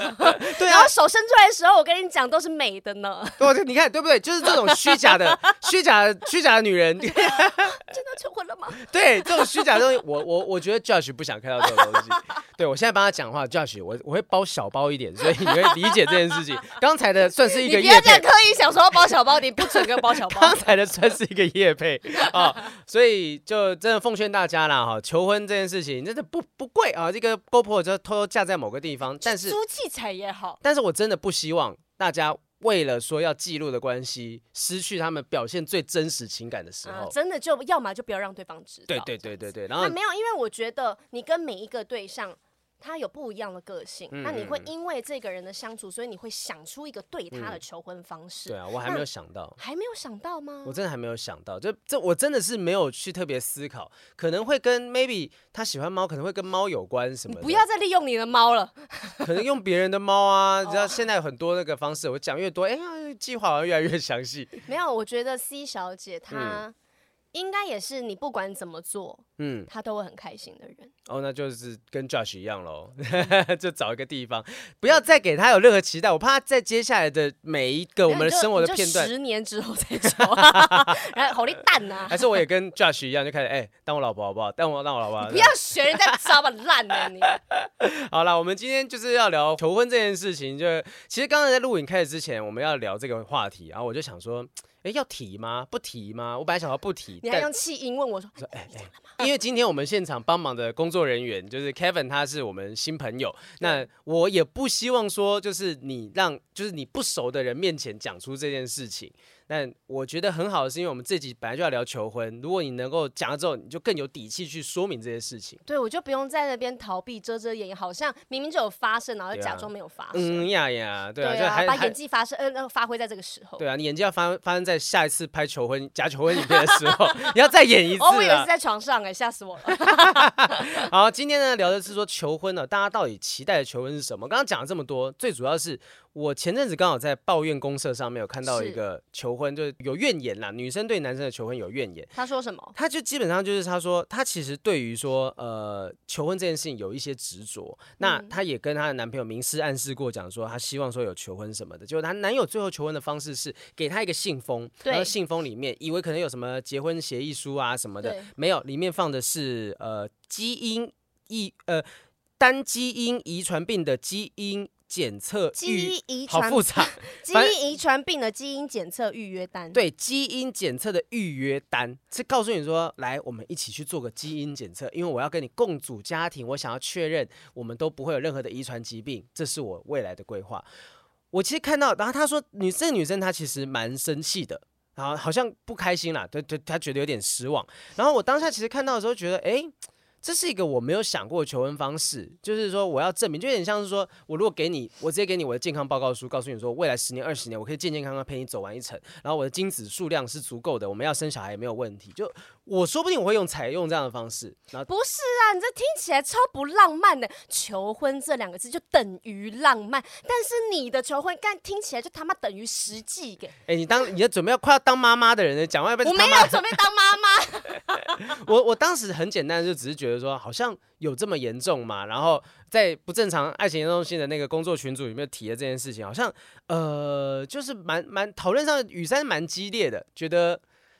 [SPEAKER 1] 对啊。
[SPEAKER 2] 然后手伸出来的时候，我跟你讲都是美的呢。
[SPEAKER 1] 对，你看对不对？就是这种虚假的、虚假的、虚假的女人。真
[SPEAKER 2] 的求婚了吗？
[SPEAKER 1] 对，这种虚假的东西，我我我觉得 Josh 不想看到这种东西。对，我现在帮他讲话，Josh，我我会包小包一点，所以你会理解这件事情。刚才的算是一个业配。你不要这样
[SPEAKER 2] 刻意想说要包小包，你不准跟包小包。
[SPEAKER 1] 刚才的算是一个夜配啊，所以就真的奉劝大家啦哈，求婚这件事情真的不不贵啊，这个 GoPro 就偷偷架在某个地方，但是
[SPEAKER 2] 租器材也好。
[SPEAKER 1] 但是我真的不希望大家为了说要记录的关系，失去他们表现最真实情感的时候。
[SPEAKER 2] 啊、真的就要么就不要让对方知道。
[SPEAKER 1] 对对对对对，然后
[SPEAKER 2] 没有，因为我觉得你跟每一个对象。他有不一样的个性，嗯、那你会因为这个人的相处，所以你会想出一个对他的求婚方式。
[SPEAKER 1] 嗯、对啊，我还没有想到，
[SPEAKER 2] 还没有想到吗？
[SPEAKER 1] 我真的还没有想到，就这我真的是没有去特别思考，可能会跟 maybe 他喜欢猫，可能会跟猫有关什
[SPEAKER 2] 么不要再利用你的猫了，
[SPEAKER 1] 可能用别人的猫啊，你知道现在有很多那个方式，我讲越多，哎呀，计划好像越来越详细。
[SPEAKER 2] 没有，我觉得 C 小姐她。嗯应该也是你不管怎么做，嗯，他都会很开心的人。
[SPEAKER 1] 哦，那就是跟 Josh 一样喽，就找一个地方，不要再给他有任何期待。我怕他在接下来的每一个我们的生活的片段，
[SPEAKER 2] 十年之后再找，然后好你蛋呐。
[SPEAKER 1] 还是我也跟 Josh 一样，就开始哎、欸，当我老婆好不好？当我当我老婆好。
[SPEAKER 2] 不好，不要学人家招吧，烂的你。
[SPEAKER 1] 好了，我们今天就是要聊求婚这件事情。就其实刚才在录影开始之前，我们要聊这个话题，然后我就想说。哎，要提吗？不提吗？我本来想要不提。
[SPEAKER 2] 你还用气音问我说：“说哎
[SPEAKER 1] 哎，因为今天我们现场帮忙的工作人员就是 Kevin，他是我们新朋友。那我也不希望说，就是你让就是你不熟的人面前讲出这件事情。”但我觉得很好的是，因为我们这集本来就要聊求婚，如果你能够讲了之后，你就更有底气去说明这些事情。
[SPEAKER 2] 对，我就不用在那边逃避、遮遮掩掩，好像明明就有发生，然后假装没有发生。
[SPEAKER 1] 嗯呀呀，对啊，
[SPEAKER 2] 对啊，把演技发生，呃，发挥在这个时候。
[SPEAKER 1] 对啊，你演技要发发生在下一次拍求婚假求婚影片的时候，你要再演一次。
[SPEAKER 2] 哦，我以为是在床上，哎，吓死我了。
[SPEAKER 1] 好，今天呢聊的是说求婚了，大家到底期待的求婚是什么？刚刚讲了这么多，最主要是。我前阵子刚好在抱怨公社上面有看到一个求婚，就是有怨言啦，女生对男生的求婚有怨言。
[SPEAKER 2] 他说什么？
[SPEAKER 1] 他就基本上就是他说，他其实对于说呃求婚这件事情有一些执着。那她也跟她的男朋友明示暗示过，讲说她希望说有求婚什么的。结果她男友最后求婚的方式是给她一个信封，然后信封里面以为可能有什么结婚协议书啊什么的，没有，里面放的是呃基因遗呃单基因遗传病的基因。检测
[SPEAKER 2] 基因遗传
[SPEAKER 1] 好复杂，
[SPEAKER 2] 基因遗传病的基因检测预约单，
[SPEAKER 1] 对，基因检测的预约单是告诉你说，来，我们一起去做个基因检测，因为我要跟你共组家庭，我想要确认我们都不会有任何的遗传疾病，这是我未来的规划。我其实看到，然后他说，女这个女生她其实蛮生气的，然后好像不开心啦，对对，她觉得有点失望。然后我当下其实看到的时候，觉得，哎。这是一个我没有想过的求婚方式，就是说我要证明，就有点像是说我如果给你，我直接给你我的健康报告书，告诉你说未来十年、二十年我可以健健康康陪你走完一程，然后我的精子数量是足够的，我们要生小孩也没有问题。就我说不定我会用采用这样的方式。
[SPEAKER 2] 然后不是啊，你这听起来超不浪漫的，求婚这两个字就等于浪漫，但是你的求婚干听起来就他妈等于实际给。
[SPEAKER 1] 哎，你当你要准备要快要当妈妈的人呢，讲话要不要？
[SPEAKER 2] 我没有准备当妈妈。
[SPEAKER 1] 我我当时很简单，就只是觉得。就是说好像有这么严重嘛？然后在不正常爱情严重性的那个工作群组里面提了这件事情，好像呃，就是蛮蛮讨论上雨山蛮激烈的，觉得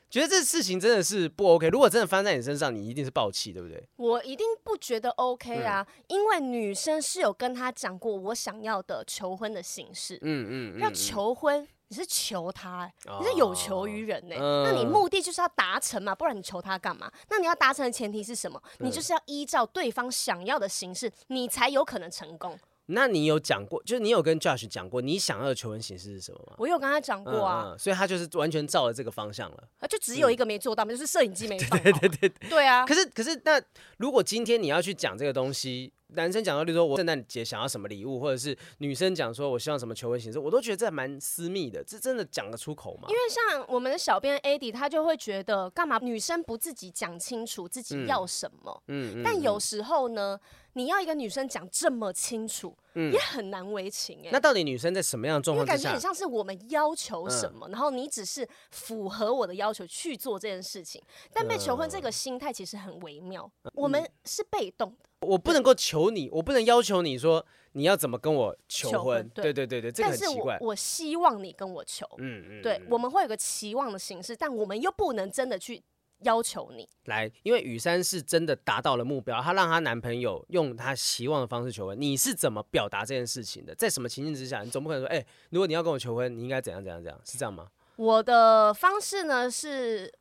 [SPEAKER 1] 觉得这事情真的是不 OK。如果真的发生在你身上，你一定是爆气，对不对？
[SPEAKER 2] 我一定不觉得 OK 啊，嗯、因为女生是有跟他讲过我想要的求婚的形式，嗯嗯，嗯，要求婚。你是求他、欸，你是有求于人呢、欸。哦、那你目的就是要达成嘛，不然你求他干嘛？那你要达成的前提是什么？你就是要依照对方想要的形式，你才有可能成功。
[SPEAKER 1] 那你有讲过，就是你有跟 Josh 讲过你想要的求婚形式是什么吗？
[SPEAKER 2] 我有跟他讲过啊、
[SPEAKER 1] 嗯嗯，所以他就是完全照了这个方向了。
[SPEAKER 2] 啊，就只有一个没做到，就是摄影机没放。
[SPEAKER 1] 对对对对，
[SPEAKER 2] 对啊。
[SPEAKER 1] 可是可是，那如果今天你要去讲这个东西，男生讲到，例如说我圣诞节想要什么礼物，或者是女生讲说我希望什么求婚形式，我都觉得这蛮私密的，这真的讲得出口吗？
[SPEAKER 2] 因为像我们的小编 Addie，他就会觉得干嘛女生不自己讲清楚自己要什么？嗯，嗯，嗯，但有时候呢，你要一个女生讲这么清楚，嗯、也很难为情哎、欸。
[SPEAKER 1] 那到底女生在什么样的状况之下？因为
[SPEAKER 2] 感觉很像是我们要求什么，嗯、然后你只是符合我的要求去做这件事情。但被求婚这个心态其实很微妙，嗯、我们是被动的。
[SPEAKER 1] 我不能够求你，我不能要求你说你要怎么跟我求婚。求婚对，对对对对，这个很奇怪。
[SPEAKER 2] 但是我，我希望你跟我求。嗯嗯。对，我们会有个期望的形式，但我们又不能真的去要求你。
[SPEAKER 1] 来，因为雨珊是真的达到了目标，她让她男朋友用她希望的方式求婚。你是怎么表达这件事情的？在什么情境之下？你总不可能说，哎、欸，如果你要跟我求婚，你应该怎样怎样怎样？是这样吗？
[SPEAKER 2] 我的方式呢是。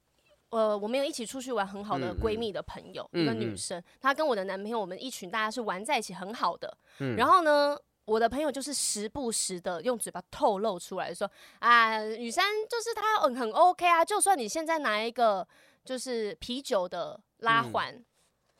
[SPEAKER 2] 呃，我们有一起出去玩很好的闺蜜的朋友，嗯嗯、一个女生，嗯嗯、她跟我的男朋友，我们一群大家是玩在一起很好的。嗯、然后呢，我的朋友就是时不时的用嘴巴透露出来说，啊，雨珊就是她很很 OK 啊，就算你现在拿一个就是啤酒的拉环，嗯、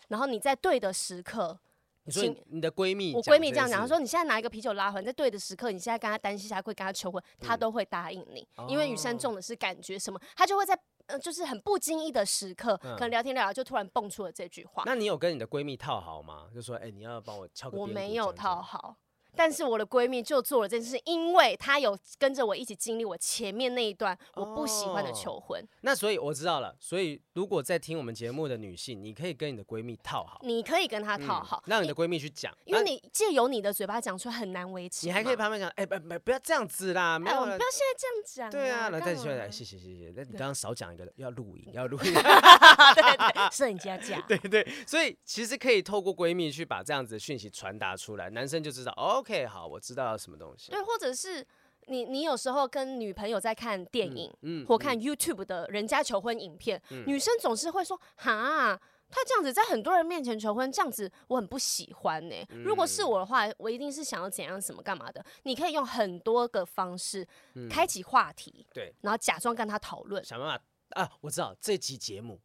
[SPEAKER 2] 然后你在对的时刻，
[SPEAKER 1] 你说你的闺蜜，
[SPEAKER 2] 我闺蜜这样讲，她说你现在拿一个啤酒拉环，在对的时刻，你现在跟她单膝下跪跟她求婚，她都会答应你，嗯、因为雨珊重的是感觉什么，她就会在。嗯，就是很不经意的时刻，嗯、可能聊天聊聊就突然蹦出了这句话。
[SPEAKER 1] 那你有跟你的闺蜜套好吗？就说，哎、欸，你要帮我敲个。
[SPEAKER 2] 我没有套好。但是我的闺蜜就做了这件事，因为她有跟着我一起经历我前面那一段我不喜欢的求婚。哦、
[SPEAKER 1] 那所以我知道了，所以如果在听我们节目的女性，你可以跟你的闺蜜套好，
[SPEAKER 2] 你可以跟她套好，
[SPEAKER 1] 让、嗯、你的闺蜜去讲，
[SPEAKER 2] 因为你借由你的嘴巴讲出来很难维持。
[SPEAKER 1] 你还可以旁边讲，哎、欸，不不不要这样子啦，没有，
[SPEAKER 2] 哎、不要现在这样讲。
[SPEAKER 1] 对啊，来再说来，谢谢谢谢。那你刚刚少讲一个，要录影，要录 影。
[SPEAKER 2] 对对对，摄影机要架。
[SPEAKER 1] 对对，所以其实可以透过闺蜜去把这样子的讯息传达出来，男生就知道，OK，好，我知道。什么东西？
[SPEAKER 2] 对，或者是你，你有时候跟女朋友在看电影，嗯，嗯或看 YouTube 的人家求婚影片，嗯、女生总是会说：“哈，他这样子在很多人面前求婚，这样子我很不喜欢呢。嗯、如果是我的话，我一定是想要怎样、什么、干嘛的。你可以用很多个方式开启话题，对、嗯，然后假装跟他讨论，
[SPEAKER 1] 想办法啊，我知道这期节目。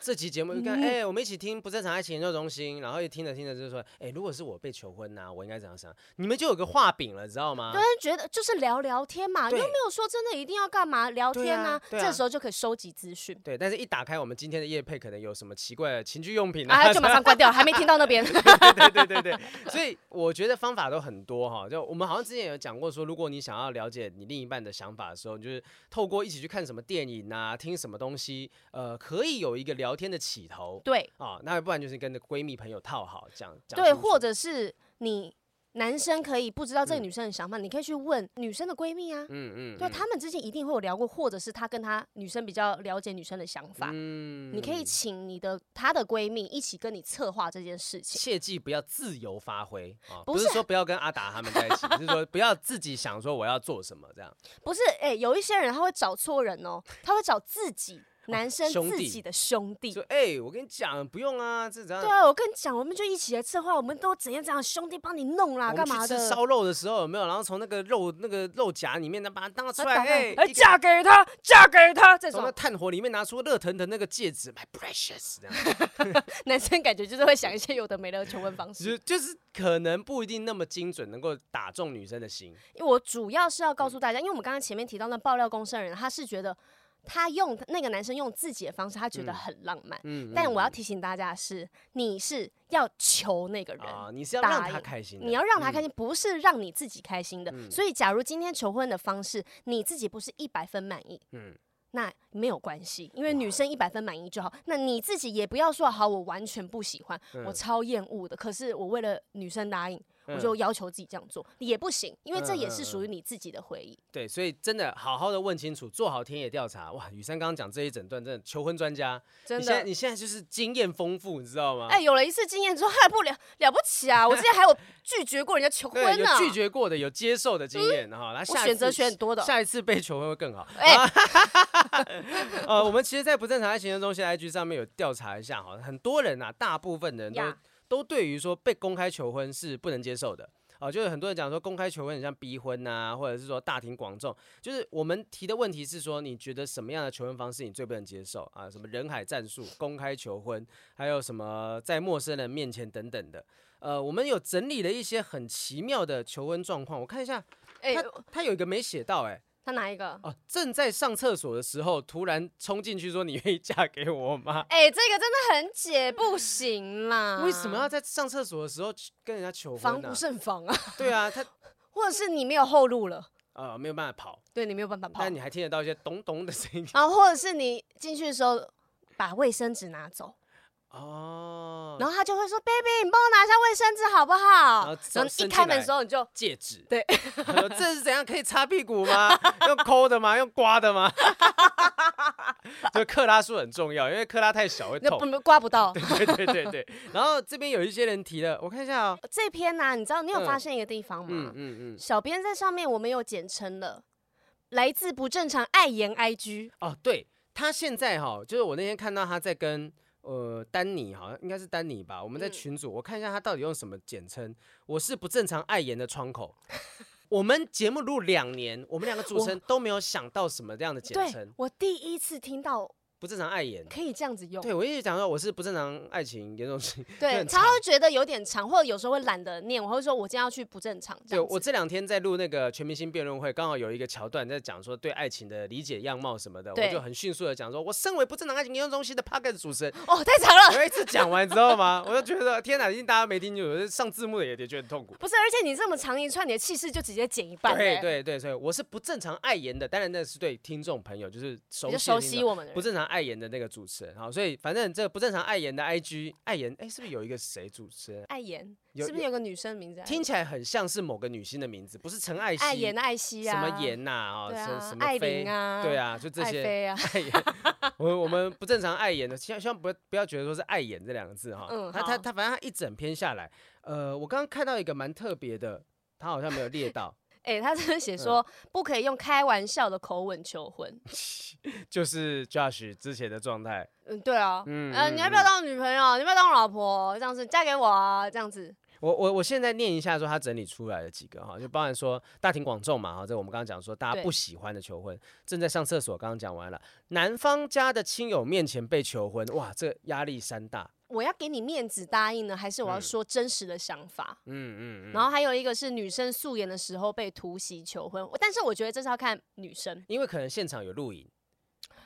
[SPEAKER 1] 这期节目就看，哎、欸，我们一起听不正常爱情研究中心，然后一听着听着就是说，哎、欸，如果是我被求婚呐、啊，我应该怎样想？你们就有个画饼了，知道吗？
[SPEAKER 2] 对，觉得就是聊聊天嘛，又没有说真的一定要干嘛聊天啊，啊啊这时候就可以收集资讯。
[SPEAKER 1] 对，但是一打开我们今天的夜配，可能有什么奇怪的情趣用品啊，
[SPEAKER 2] 啊就马上 关掉，还没听到那边。
[SPEAKER 1] 对对对对对，所以我觉得方法都很多哈，就我们好像之前有讲过说，如果你想要了解你另一半的想法的时候，你就是透过一起去看什么电影啊，听什么东西，呃，可以有一个聊天的起头。
[SPEAKER 2] 对
[SPEAKER 1] 啊、哦，那不然就是跟闺蜜朋友套好这样。
[SPEAKER 2] 对，或者是你男生可以不知道这个女生的想法，嗯、你可以去问女生的闺蜜啊。嗯嗯。嗯对，他们之间一定会有聊过，或者是他跟他女生比较了解女生的想法。嗯。你可以请你的她的闺蜜一起跟你策划这件事情。
[SPEAKER 1] 切记不要自由发挥啊！不是，不是说不要跟阿达他们在一起，就是说不要自己想说我要做什么这样。
[SPEAKER 2] 不是，哎、欸，有一些人他会找错人哦，他会找自己。男生自己的兄弟
[SPEAKER 1] 说：“哎、欸，我跟你讲，不用啊，这怎样？
[SPEAKER 2] 对啊，我跟你讲，我们就一起来策划，我们都怎样怎样，兄弟帮你弄啦，干嘛的？
[SPEAKER 1] 烧肉的时候有没有？然后从那个肉那个肉夹里面，呢，把它当出来，哎，
[SPEAKER 2] 哎，嫁给他，嫁给他，这种
[SPEAKER 1] 从那炭火里面拿出热腾腾那个戒指，My precious，这样。
[SPEAKER 2] 男生感觉就是会想一些有的没的求婚方 式，
[SPEAKER 1] 就就是可能不一定那么精准，能够打中女生的心。
[SPEAKER 2] 因为我主要是要告诉大家，因为我们刚刚前面提到那爆料公社人，他是觉得。他用那个男生用自己的方式，他觉得很浪漫。嗯，但我要提醒大家的是，你是要求那个人，
[SPEAKER 1] 啊，你是要让他开心，
[SPEAKER 2] 你要让他开心，不是让你自己开心的。所以，假如今天求婚的方式你自己不是一百分满意，嗯，那没有关系，因为女生一百分满意就好。那你自己也不要说好，我完全不喜欢，我超厌恶的。可是我为了女生答应。我就要求自己这样做也不行，因为这也是属于你自己的回忆。
[SPEAKER 1] 对，所以真的好好的问清楚，做好田野调查。哇，雨珊刚刚讲这一整段，真的求婚专家，真的，你现在你现在就是经验丰富，你知道吗？
[SPEAKER 2] 哎，有了一次经验之后还不了了不起啊！我之前还有 拒绝过人家求婚呢，
[SPEAKER 1] 有拒绝过的，有接受的经验哈。那下
[SPEAKER 2] 选择选很多的，
[SPEAKER 1] 下一次被求婚会更好。哎，呃，我们其实，在不正常爱情的中心 IG 上面有调查一下哈，很多人啊，大部分的人都都对于说被公开求婚是不能接受的。哦，就是很多人讲说公开求婚很像逼婚呐，或者是说大庭广众。就是我们提的问题是说，你觉得什么样的求婚方式你最不能接受啊？什么人海战术、公开求婚，还有什么在陌生人面前等等的。呃，我们有整理了一些很奇妙的求婚状况，我看一下，哎、欸，他他有一个没写到、欸，哎。
[SPEAKER 2] 他哪一个？
[SPEAKER 1] 哦，正在上厕所的时候，突然冲进去说：“你愿意嫁给我吗？”
[SPEAKER 2] 哎、欸，这个真的很解不行啦！
[SPEAKER 1] 为什么要在上厕所的时候跟人家求婚、啊？
[SPEAKER 2] 防不胜防啊！
[SPEAKER 1] 对啊，他
[SPEAKER 2] 或者是你没有后路了，
[SPEAKER 1] 呃，没有办法跑。
[SPEAKER 2] 对，你没有办法跑，
[SPEAKER 1] 但你还听得到一些咚咚的声音。
[SPEAKER 2] 然后或者是你进去的时候把卫生纸拿走。哦，然后他就会说：“baby，你帮我拿一下卫生纸好不好？”然后一开门的时候你就
[SPEAKER 1] 戒指，
[SPEAKER 2] 对，
[SPEAKER 1] 说这是怎样可以擦屁股吗？用抠的吗？用刮的吗？就克拉数很重要，因为克拉太小会痛，
[SPEAKER 2] 刮不到。
[SPEAKER 1] 对对对对对。然后这边有一些人提了，我看一下哦，
[SPEAKER 2] 这篇呢、啊，你知道你有发现一个地方吗？嗯嗯嗯，小编在上面我们有简称了，来自不正常爱言 IG
[SPEAKER 1] 哦，对他现在哈，就是我那天看到他在跟。呃，丹尼好像应该是丹尼吧。我们在群组，嗯、我看一下他到底用什么简称。我是不正常爱言的窗口。我们节目录两年，我们两个主持人都没有想到什么这样的简称。
[SPEAKER 2] 我第一次听到。
[SPEAKER 1] 不正常爱言
[SPEAKER 2] 可以这样子用，
[SPEAKER 1] 对，我一直讲说我是不正常爱情严重性，
[SPEAKER 2] 对，他会觉得有点长，或者有时候会懒得念，我会说我今天要去不正常。
[SPEAKER 1] 对，我这两天在录那个全明星辩论会，刚好有一个桥段在讲说对爱情的理解样貌什么的，我就很迅速的讲说，我身为不正常爱情研究中心的 Podcast 主持人，
[SPEAKER 2] 哦，太长了，
[SPEAKER 1] 我一次讲完之后嘛，我就觉得天哪，一定大家没听清楚，上字幕的也也觉得很痛苦。
[SPEAKER 2] 不是，而且你这么长一串，你的气势就直接减一半。
[SPEAKER 1] 对对对，所以我是不正常爱言的，当然那是对听众朋友就是熟悉
[SPEAKER 2] 熟悉我们
[SPEAKER 1] 不正常爱言的那个主。持人哈，所以反正这个不正常爱言的 IG 爱言，哎，是不是有一个谁主持人？
[SPEAKER 2] 爱言有是不是有个女生名字？
[SPEAKER 1] 听起来很像是某个女星的名字，不是陈爱希？
[SPEAKER 2] 爱言的爱希啊？
[SPEAKER 1] 什么言呐？啊，什么
[SPEAKER 2] 爱玲啊？
[SPEAKER 1] 对啊，就这些。
[SPEAKER 2] 啊、
[SPEAKER 1] 爱言，我我们不正常爱言的，希望希望不要不要觉得说是爱言这两个字哈。嗯，他他他，反正他一整篇下来，呃，我刚刚看到一个蛮特别的，他好像没有列到。
[SPEAKER 2] 哎、欸，他这写说不可以用开玩笑的口吻求婚，
[SPEAKER 1] 就是 Josh 之前的状态。
[SPEAKER 2] 嗯，对啊，嗯，呃，你要不要当女朋友？你要不要当老婆？这样子嫁给我啊？这样子。
[SPEAKER 1] 我我我现在念一下说他整理出来的几个哈，就包含说大庭广众嘛哈，这我们刚刚讲说大家不喜欢的求婚，正在上厕所，刚刚讲完了，男方家的亲友面前被求婚，哇，这压力山大。
[SPEAKER 2] 我要给你面子答应呢，还是我要说真实的想法？
[SPEAKER 1] 嗯嗯嗯。
[SPEAKER 2] 然后还有一个是女生素颜的时候被突袭求婚，但是我觉得这是要看女生，
[SPEAKER 1] 因为可能现场有录影，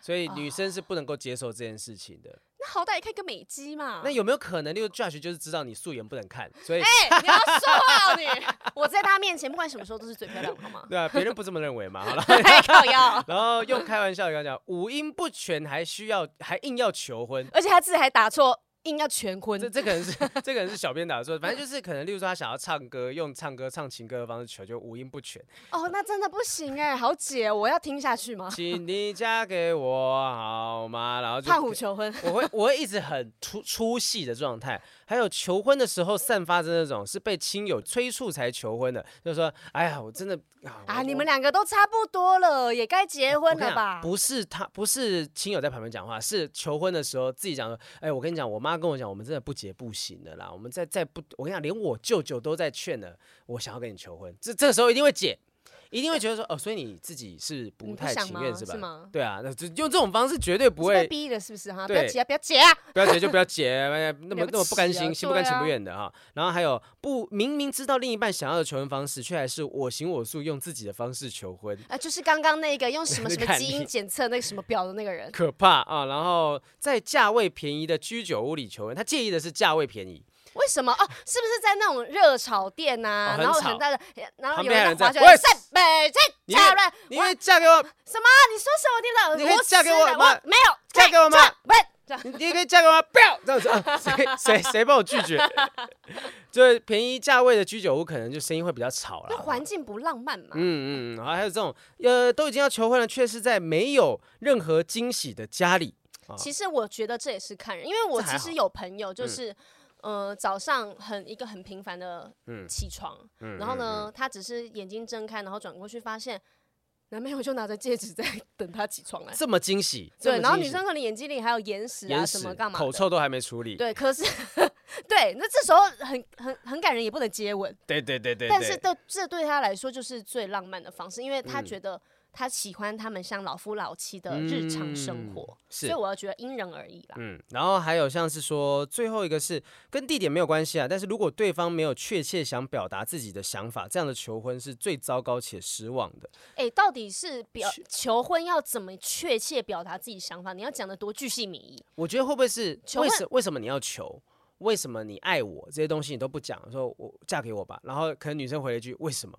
[SPEAKER 1] 所以女生是不能够接受这件事情的。哦、
[SPEAKER 2] 那好歹也看个美肌嘛。
[SPEAKER 1] 那有没有可能，例如 Josh 就是知道你素颜不能看，所以
[SPEAKER 2] 哎、欸，你要说话哦你，我在他面前不管什么时候都是最漂亮，好吗？
[SPEAKER 1] 对啊，别人不这么认为嘛。好了，然后又开玩笑跟他讲，五音不全还需要还硬要求婚，
[SPEAKER 2] 而且他字还打错。硬要全婚，
[SPEAKER 1] 这这可能是 这可能是小编打的错，反正就是可能，例如说他想要唱歌，用唱歌唱情歌的方式求，就五音不全。
[SPEAKER 2] 哦，那真的不行哎，好姐，我要听下去吗？
[SPEAKER 1] 请你嫁给我好吗？然后就
[SPEAKER 2] 胖虎求婚，
[SPEAKER 1] 我会我会一直很出出戏的状态。还有求婚的时候散发着那种是被亲友催促才求婚的，就是说，哎呀，我真的啊，
[SPEAKER 2] 啊你们两个都差不多了，也该结婚了吧？
[SPEAKER 1] 不是他，不是亲友在旁边讲话，是求婚的时候自己讲说，哎，我跟你讲，我妈跟我讲，我们真的不结不行的啦，我们再再不，我跟你讲，连我舅舅都在劝了，我想要跟你求婚，这这个时候一定会结。一定会觉得说哦，所以你自己是不太情愿是吧？是吗？对啊，那就用这种方式绝对不会
[SPEAKER 2] 逼的，是不是哈？不要结啊，不要结啊！
[SPEAKER 1] 不要结就不要结，那么那么不甘心，心不甘情不愿的哈。然后还有不明明知道另一半想要的求婚方式，却还是我行我素，用自己的方式求婚
[SPEAKER 2] 啊！就是刚刚那个用什么什么 基因检测那个什么表的那个人，
[SPEAKER 1] 可怕啊！然后在价位便宜的居酒屋里求婚，他介意的是价位便宜。
[SPEAKER 2] 为什么哦？是不是在那种热炒店呐、啊？
[SPEAKER 1] 哦、
[SPEAKER 2] 然后很大的，然后有
[SPEAKER 1] 人
[SPEAKER 2] 划起来，在北京
[SPEAKER 1] 嫁人，你会嫁给我？
[SPEAKER 2] 什么？你说什么？听到？
[SPEAKER 1] 你可以嫁给我吗？
[SPEAKER 2] 没有，
[SPEAKER 1] 嫁给我吗？
[SPEAKER 2] 不，
[SPEAKER 1] 你可以嫁给我吗？不要这样子啊！谁谁谁帮我拒绝？就是便宜价位的居酒屋，可能就声音会比较吵了。
[SPEAKER 2] 那环境不浪漫嘛？
[SPEAKER 1] 嗯嗯，然后还有这种，呃，都已经要求婚了，却是在没有任何惊喜的家里。
[SPEAKER 2] 其实我觉得这也是看人，因为我其实有朋友就是。呃，早上很一个很平凡的起床，嗯、然后呢，他、只是眼睛睁开，然后转过去发现男朋友就拿着戒指在 等他起床来，
[SPEAKER 1] 这么惊喜。
[SPEAKER 2] 对，然后女生可能眼睛里还有眼屎啊什么干嘛，
[SPEAKER 1] 口臭都还没处理。
[SPEAKER 2] 对，可是对，那这时候很很很感人，也不能接吻。
[SPEAKER 1] 对对对对，对。
[SPEAKER 2] 但是这这对他来说就是最浪漫的方式，因为他觉得。他喜欢他们像老夫老妻的日常生活，嗯、所以我要觉得因人而异啦。
[SPEAKER 1] 嗯，然后还有像是说最后一个是跟地点没有关系啊，但是如果对方没有确切想表达自己的想法，这样的求婚是最糟糕且失望的。
[SPEAKER 2] 哎、欸，到底是表求婚要怎么确切表达自己想法？你要讲得多巨细靡遗？
[SPEAKER 1] 我觉得会不会是为什为什么你要求？为什么你爱我？这些东西你都不讲，说我嫁给我吧。然后可能女生回了一句为什么？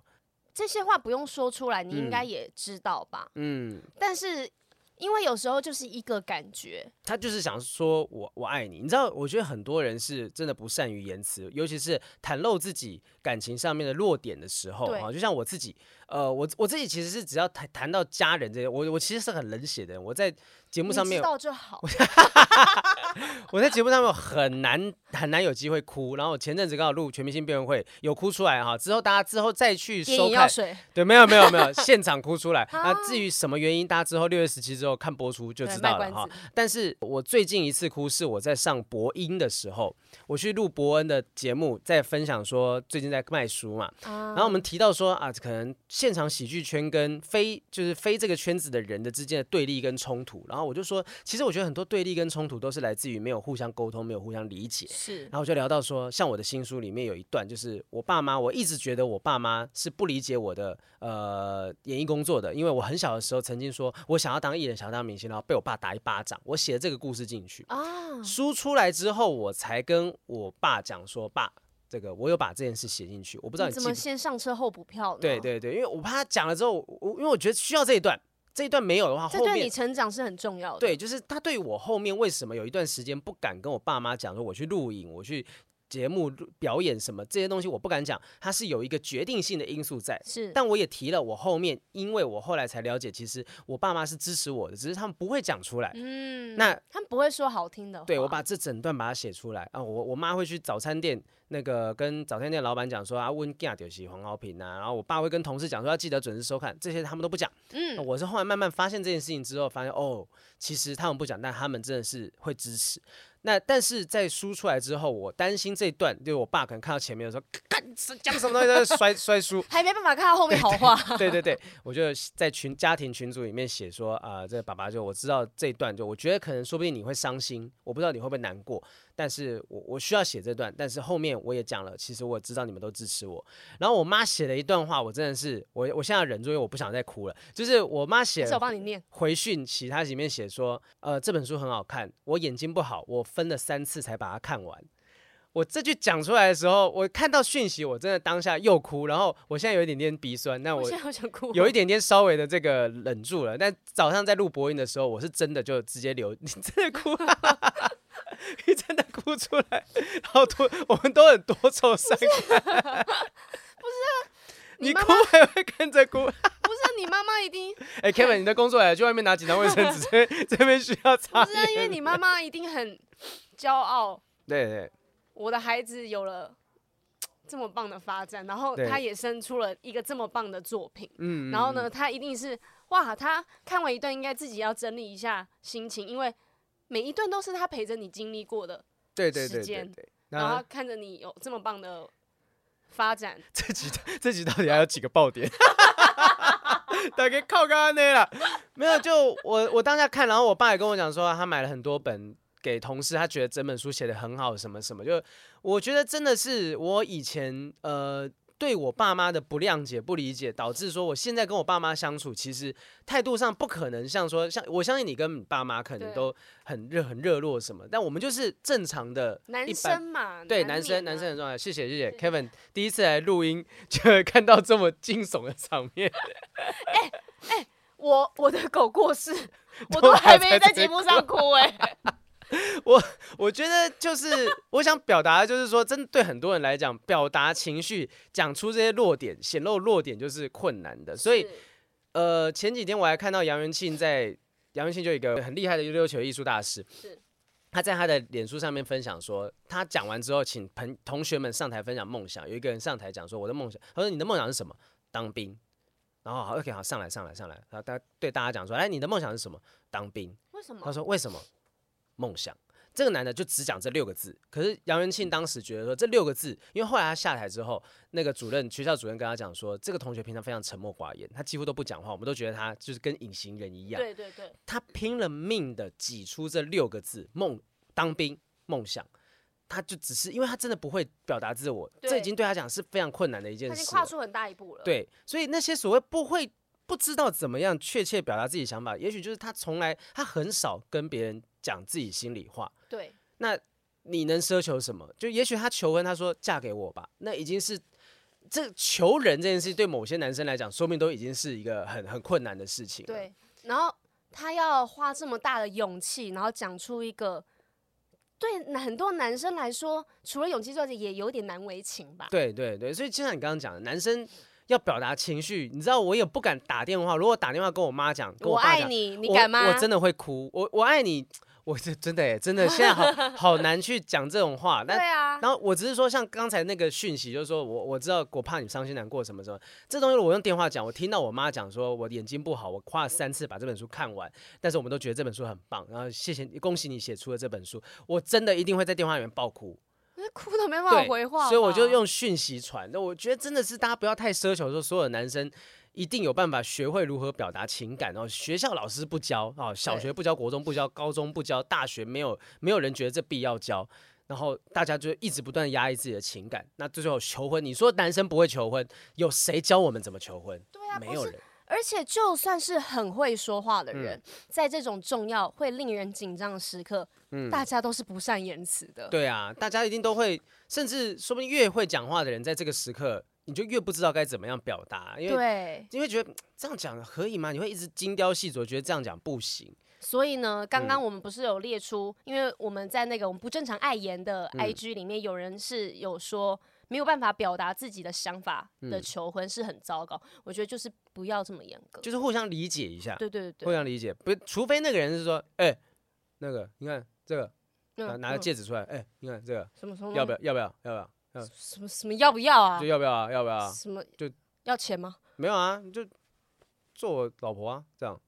[SPEAKER 2] 这些话不用说出来，你应该也知道吧？嗯，但是因为有时候就是一个感觉，
[SPEAKER 1] 他就是想说我我爱你，你知道？我觉得很多人是真的不善于言辞，尤其是袒露自己感情上面的弱点的时候啊，就像我自己，呃，我我自己其实是只要谈谈到家人这些，我我其实是很冷血的人，我在。节目上面，知道就好。我在节目上面很难很难有机会哭，然后我前阵子刚好录全明星辩论会，有哭出来哈。之后大家之后再去收看，对，没有没有没有 现场哭出来。那至于什么原因，大家之后六月十七之后看播出就知道了哈。但是我最近一次哭是我在上博音的时候，我去录伯恩的节目，在分享说最近在卖书嘛，然后我们提到说啊，可能现场喜剧圈跟非就是非这个圈子的人的之间的对立跟冲突，然后。我就说，其实我觉得很多对立跟冲突都是来自于没有互相沟通，没有互相理解。是，然后我就聊到说，像我的新书里面有一段，就是我爸妈，我一直觉得我爸妈是不理解我的呃演艺工作的，因为我很小的时候曾经说我想要当艺人，想要当明星，然后被我爸打一巴掌。我写了这个故事进去啊，书出来之后，我才跟我爸讲说，爸，这个我有把这件事写进去，我不知道你，
[SPEAKER 2] 你怎么先上车后补票呢？
[SPEAKER 1] 对对对，因为我怕他讲了之后，我因为我觉得需要这一段。这一段没有的话，后面
[SPEAKER 2] 对你成长是很重要的。
[SPEAKER 1] 对，就是他对我后面为什么有一段时间不敢跟我爸妈讲说我去录影，我去节目表演什么这些东西我不敢讲，它是有一个决定性的因素在。是，但我也提了，我后面因为我后来才了解，其实我爸妈是支持我的，只是他们不会讲出来。嗯，那
[SPEAKER 2] 他们不会说好听的。
[SPEAKER 1] 对，我把这整段把它写出来啊，我我妈会去早餐店。那个跟早餐店老板讲说啊，温家就是黄豪平呐，然后我爸会跟同事讲说要记得准时收看，这些他们都不讲。嗯，我是后来慢慢发现这件事情之后，发现哦，其实他们不讲，但他们真的是会支持。那但是在输出来之后，我担心这一段，就是我爸可能看到前面的时候，干讲什么东西在摔摔书，
[SPEAKER 2] 还没办法看到后面好话。
[SPEAKER 1] 对对对，我就在群家庭群组里面写说啊、呃，这爸爸就我知道这一段，就我觉得可能说不定你会伤心，我不知道你会不会难过。但是我我需要写这段，但是后面我也讲了，其实我知道你们都支持我。然后我妈写了一段话，我真的是我我现在忍住，因为我不想再哭了。就是我妈写，
[SPEAKER 2] 我帮你念
[SPEAKER 1] 回讯其他里面写说，呃，这本书很好看，我眼睛不好，我分了三次才把它看完。我这句讲出来的时候，我看到讯息，我真的当下又哭，然后我现在有一点点鼻酸，那我，我现在好想哭，有一点点稍微的这个忍住了。但早上在录播音的时候，我是真的就直接流，你真的哭。你真的哭出来，好多我们都很多愁善感。不是，
[SPEAKER 2] 啊，
[SPEAKER 1] 你哭还会跟着哭。
[SPEAKER 2] 不是，你妈妈一定。
[SPEAKER 1] 哎、欸、，Kevin，你的工作来了，去外面拿几张卫生纸，这边这边需要擦。
[SPEAKER 2] 不是，因为你妈妈一定很骄傲。
[SPEAKER 1] 对对。
[SPEAKER 2] 我的孩子有了这么棒的发展，然后他也生出了一个这么棒的作品。嗯。然后呢，他一定是哇，他看完一段应该自己要整理一下心情，因为。每一段都是他陪着你经历过的时间，然后看着你有这么棒的发展。
[SPEAKER 1] 这集这集到底还有几个爆点？大概靠刚刚那了，没有。就我我当下看，然后我爸也跟我讲说，他买了很多本给同事，他觉得整本书写的很好，什么什么。就我觉得真的是我以前呃。对我爸妈的不谅解、不理解，导致说我现在跟我爸妈相处，其实态度上不可能像说像我相信你跟你爸妈可能都很热、很热络什么，但我们就是正常的
[SPEAKER 2] 男生嘛，
[SPEAKER 1] 对男生男生很重要。谢谢谢谢 Kevin 第一次来录音就会看到这么惊悚的场面。
[SPEAKER 2] 哎哎、欸欸，我我的狗过世，我都还没在节目上哭哎、欸。
[SPEAKER 1] 我我觉得就是我想表达的就是说，真的对很多人来讲，表达情绪、讲出这些弱点、显露弱点就是困难的。所以，呃，前几天我还看到杨元庆在杨元庆就有一个很厉害的溜溜球艺术大师，他在他的脸书上面分享说，他讲完之后，请朋同学们上台分享梦想。有一个人上台讲说，我的梦想，他说你的梦想是什么？当兵。然后好，OK，好，上来上来上来，然后他对大家讲说，哎，你的梦想是什么？当兵。为什么？他说为什么？梦想，这个男的就只讲这六个字，可是杨元庆当时觉得说这六个字，因为后来他下台之后，那个主任学校主任跟他讲说，这个同学平常非常沉默寡言，他几乎都不讲话，我们都觉得他就是跟隐形人一样。
[SPEAKER 2] 对对对，
[SPEAKER 1] 他拼了命的挤出这六个字：梦当兵梦想。他就只是因为他真的不会表达自我，这已经对他讲是非常困难的一件事。他已经
[SPEAKER 2] 跨出很大一步了。
[SPEAKER 1] 对，所以那些所谓不会不知道怎么样确切表达自己想法，也许就是他从来他很少跟别人讲自己心里话。
[SPEAKER 2] 对。
[SPEAKER 1] 那你能奢求什么？就也许他求婚，他说嫁给我吧，那已经是这求人这件事对某些男生来讲，说明都已经是一个很很困难的事情。
[SPEAKER 2] 对，然后他要花这么大的勇气，然后讲出一个对很多男生来说，除了勇气之外，也有点难为情吧。
[SPEAKER 1] 对对对，所以就像你刚刚讲的，男生要表达情绪，你知道，我也不敢打电话。如果打电话跟我妈讲，跟我
[SPEAKER 2] 爱你，你敢吗？
[SPEAKER 1] 我，我真的会哭。我我爱你。我是真的哎，真的现在好 好难去讲这种话。对啊。然后我只是说，像刚才那个讯息，就是说我我知道，我怕你伤心难过什么什么。这东西我用电话讲，我听到我妈讲说，我眼睛不好，我花了三次把这本书看完。但是我们都觉得这本书很棒，然后谢谢你，恭喜你写出了这本书。我真的一定会在电话里面爆哭，
[SPEAKER 2] 哭都没办法回话。
[SPEAKER 1] 所以我就用讯息传。那我觉得真的是大家不要太奢求说所有的男生。一定有办法学会如何表达情感，然后学校老师不教啊，小学不教，国中不教，高中不教，大学没有没有人觉得这必要教，然后大家就一直不断压抑自己的情感，那最后求婚，你说男生不会求婚，有谁教我们怎么求婚？
[SPEAKER 2] 对啊，
[SPEAKER 1] 没有人。
[SPEAKER 2] 而且就算是很会说话的人，嗯、在这种重要会令人紧张的时刻，嗯，大家都是不善言辞的。
[SPEAKER 1] 对啊，大家一定都会，甚至说不定越会讲话的人，在这个时刻。你就越不知道该怎么样表达，因为因为觉得这样讲可以吗？你会一直精雕细琢，觉得这样讲不行。
[SPEAKER 2] 所以呢，刚刚我们不是有列出，嗯、因为我们在那个我们不正常爱言的 IG 里面，有人是有说没有办法表达自己的想法的求婚是很糟糕。嗯、我觉得就是不要这么严格，
[SPEAKER 1] 就是互相理解一下。
[SPEAKER 2] 对对对，
[SPEAKER 1] 互相理解，不，除非那个人是说，哎、欸，那个你看这个，拿、嗯、拿个戒指出来，哎、欸，你看这个，
[SPEAKER 2] 什么什么，
[SPEAKER 1] 要不要？要不要？要不要？
[SPEAKER 2] 什么什么要不要啊？
[SPEAKER 1] 就要不要啊？要不要啊？
[SPEAKER 2] 什么
[SPEAKER 1] 就
[SPEAKER 2] 要钱吗？
[SPEAKER 1] 没有啊，就做我老婆啊，这样。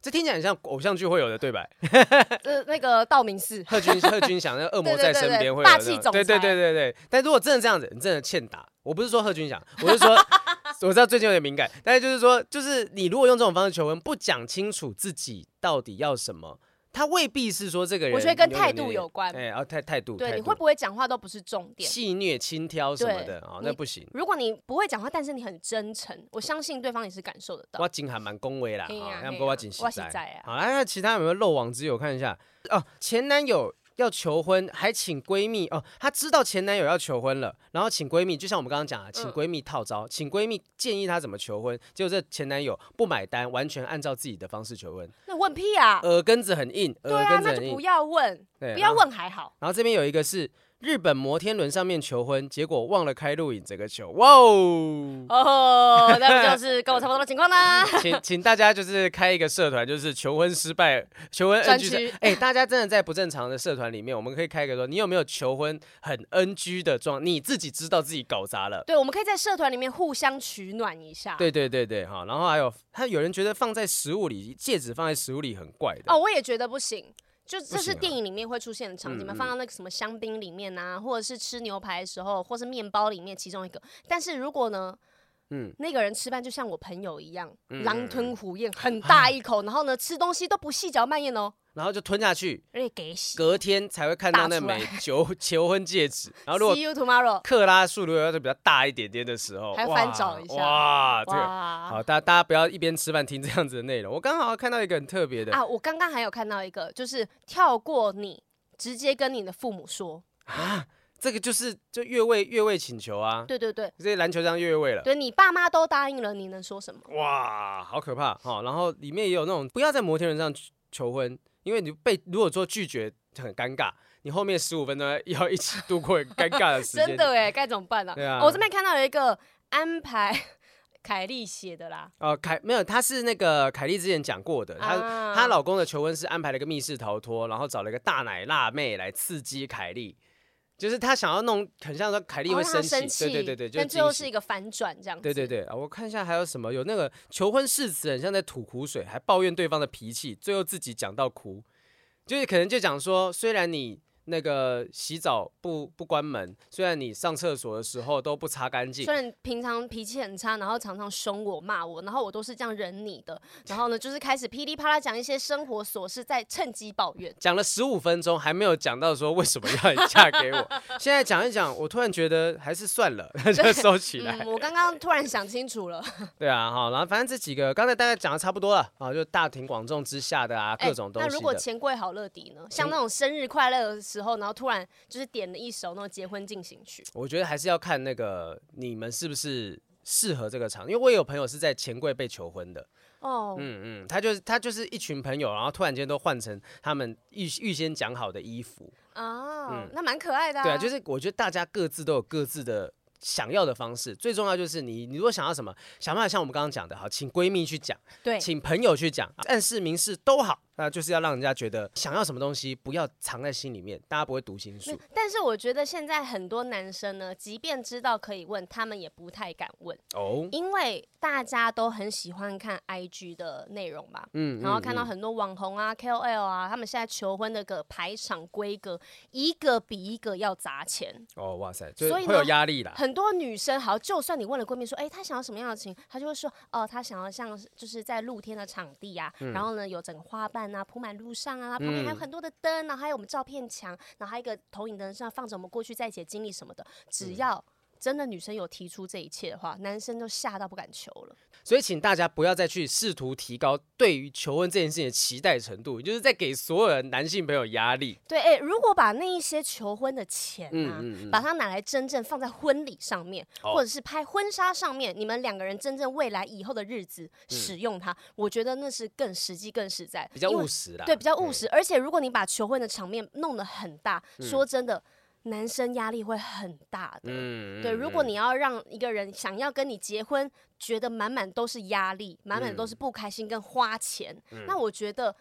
[SPEAKER 1] 这听起来很像偶像剧会有的对白。
[SPEAKER 2] 呃，那个道明寺，
[SPEAKER 1] 贺军贺军翔，那个 恶魔在身边会有
[SPEAKER 2] 霸气总裁。
[SPEAKER 1] 对对对对对。但如果真的这样子，你真的欠打。我不是说贺军翔，我是说，我知道最近有点敏感，但是就是说，就是你如果用这种方式求婚，不讲清楚自己到底要什么。他未必是说这个人，
[SPEAKER 2] 我觉得跟态度有关。
[SPEAKER 1] 哎，然后态态度，
[SPEAKER 2] 对，你会不会讲话都不是重点，
[SPEAKER 1] 戏谑轻佻什么的啊，那不行。
[SPEAKER 2] 如果你不会讲话，但是你很真诚，我相信对方也是感受得到。
[SPEAKER 1] 我真还蛮恭维啦，啊，不过我真实
[SPEAKER 2] 在。
[SPEAKER 1] 好，那其他有没有漏网之鱼？看一下哦，前男友。要求婚还请闺蜜哦，她知道前男友要求婚了，然后请闺蜜，就像我们刚刚讲的，请闺蜜套招，嗯、请闺蜜建议她怎么求婚，结果这前男友不买单，完全按照自己的方式求婚。那
[SPEAKER 2] 问屁啊！
[SPEAKER 1] 耳根子很硬，耳根子很硬。
[SPEAKER 2] 对啊，那就不要问，不要问还好。
[SPEAKER 1] 然后这边有一个是。日本摩天轮上面求婚，结果忘了开录影，整个球，哇哦！
[SPEAKER 2] 哦，那不就是跟我差不多的情况啦？
[SPEAKER 1] 请请大家就是开一个社团，就是求婚失败求婚 NG。哎、欸，大家真的在不正常的社团里面，我们可以开一个说，你有没有求婚很 NG 的状？你自己知道自己搞砸了。
[SPEAKER 2] 对，我们可以在社团里面互相取暖一下。
[SPEAKER 1] 对对对对，哈。然后还有，他有人觉得放在食物里，戒指放在食物里很怪的。
[SPEAKER 2] 哦，我也觉得不行。就这是电影里面会出现的场景嘛，放到那个什么香槟里面啊，或者是吃牛排的时候，或是面包里面其中一个。但是如果呢，嗯，那个人吃饭就像我朋友一样，狼吞虎咽，很大一口，然后呢吃东西都不细嚼慢咽哦。
[SPEAKER 1] 然后就吞下去，隔天才会看到那枚求 求婚戒指。然后如果
[SPEAKER 2] See you tomorrow，
[SPEAKER 1] 克拉数如果要是比较大一点点的时候，
[SPEAKER 2] 还要翻找一下。
[SPEAKER 1] 哇，这个好，大家大家不要一边吃饭听这样子的内容。我刚好看到一个很特别的
[SPEAKER 2] 啊，我刚刚还有看到一个，就是跳过你，直接跟你的父母说
[SPEAKER 1] 啊，这个就是就越位越位请求啊。
[SPEAKER 2] 对对对，
[SPEAKER 1] 这些篮球这样越位了。
[SPEAKER 2] 对，你爸妈都答应了，你能说什么？
[SPEAKER 1] 哇，好可怕哈！然后里面也有那种不要在摩天轮上求婚。因为你被如果说拒绝就很尴尬，你后面十五分钟要一起度过尴尬的时间。
[SPEAKER 2] 真的哎，该怎么办呢、啊？对啊，我这边看到有一个安排，凯莉写的啦。
[SPEAKER 1] 哦，凯没有，她是那个凯莉之前讲过的，她她、啊、老公的求婚是安排了一个密室逃脱，然后找了一个大奶辣妹来刺激凯莉。就是他想要弄，很像说凯莉会生气，哦、对对对对，
[SPEAKER 2] 但最后是一个反转这样子。
[SPEAKER 1] 对对对啊，我看一下还有什么，有那个求婚誓词很像在吐苦水，还抱怨对方的脾气，最后自己讲到哭。就是可能就讲说，虽然你。那个洗澡不不关门，虽然你上厕所的时候都不擦干净，
[SPEAKER 2] 虽然平常脾气很差，然后常常凶我骂我，然后我都是这样忍你的，然后呢，就是开始噼里啪啦讲一些生活琐事，在趁机抱怨。
[SPEAKER 1] 讲了十五分钟，还没有讲到说为什么要你嫁给我。现在讲一讲，我突然觉得还是算了，就收起来。
[SPEAKER 2] 嗯、我刚刚突然想清楚了。
[SPEAKER 1] 对啊，好，然后反正这几个刚才大概讲的差不多了啊，就大庭广众之下的啊，各种东西、欸。那
[SPEAKER 2] 如果钱柜好乐迪呢？像那种生日快乐的时候，然后突然。就是点了一首那种结婚进行曲，
[SPEAKER 1] 我觉得还是要看那个你们是不是适合这个场，因为我也有朋友是在钱柜被求婚的。哦，嗯嗯，他就是他就是一群朋友，然后突然间都换成他们预预先讲好的衣服。
[SPEAKER 2] 哦，嗯、那蛮可爱的、啊。
[SPEAKER 1] 对啊，就是我觉得大家各自都有各自的想要的方式，最重要就是你你如果想要什么，想办法像我们刚刚讲的，好，请闺蜜去讲，
[SPEAKER 2] 对，
[SPEAKER 1] 请朋友去讲，暗示明示都好。那就是要让人家觉得想要什么东西不要藏在心里面，大家不会读心术。
[SPEAKER 2] 但是我觉得现在很多男生呢，即便知道可以问，他们也不太敢问哦，因为大家都很喜欢看 IG 的内容吧，嗯，然后看到很多网红啊、KOL 啊，他们现在求婚那个排场规格，一个比一个要砸钱
[SPEAKER 1] 哦，哇塞，所以会有压力啦。
[SPEAKER 2] 很多女生，好，就算你问了闺蜜说，哎，她想要什么样的情，她就会说，哦，她想要像就是在露天的场地啊，然后呢有整个花瓣。啊，铺满路上啊，旁边还有很多的灯，然后还有我们照片墙，然后还有一个投影灯上放着我们过去在一起的经历什么的。只要真的女生有提出这一切的话，男生都吓到不敢求了。
[SPEAKER 1] 所以，请大家不要再去试图提高对于求婚这件事情的期待程度，就是在给所有的男性朋友压力。
[SPEAKER 2] 对，哎、欸，如果把那一些求婚的钱啊，嗯嗯嗯、把它拿来真正放在婚礼上面，哦、或者是拍婚纱上面，你们两个人真正未来以后的日子使用它，嗯、我觉得那是更实际、更实在，
[SPEAKER 1] 比较务实啦。
[SPEAKER 2] 对，比较务实。嗯、而且，如果你把求婚的场面弄得很大，嗯、说真的。男生压力会很大的，嗯、对。如果你要让一个人想要跟你结婚，觉得满满都是压力，满满都是不开心跟花钱，嗯、那我觉得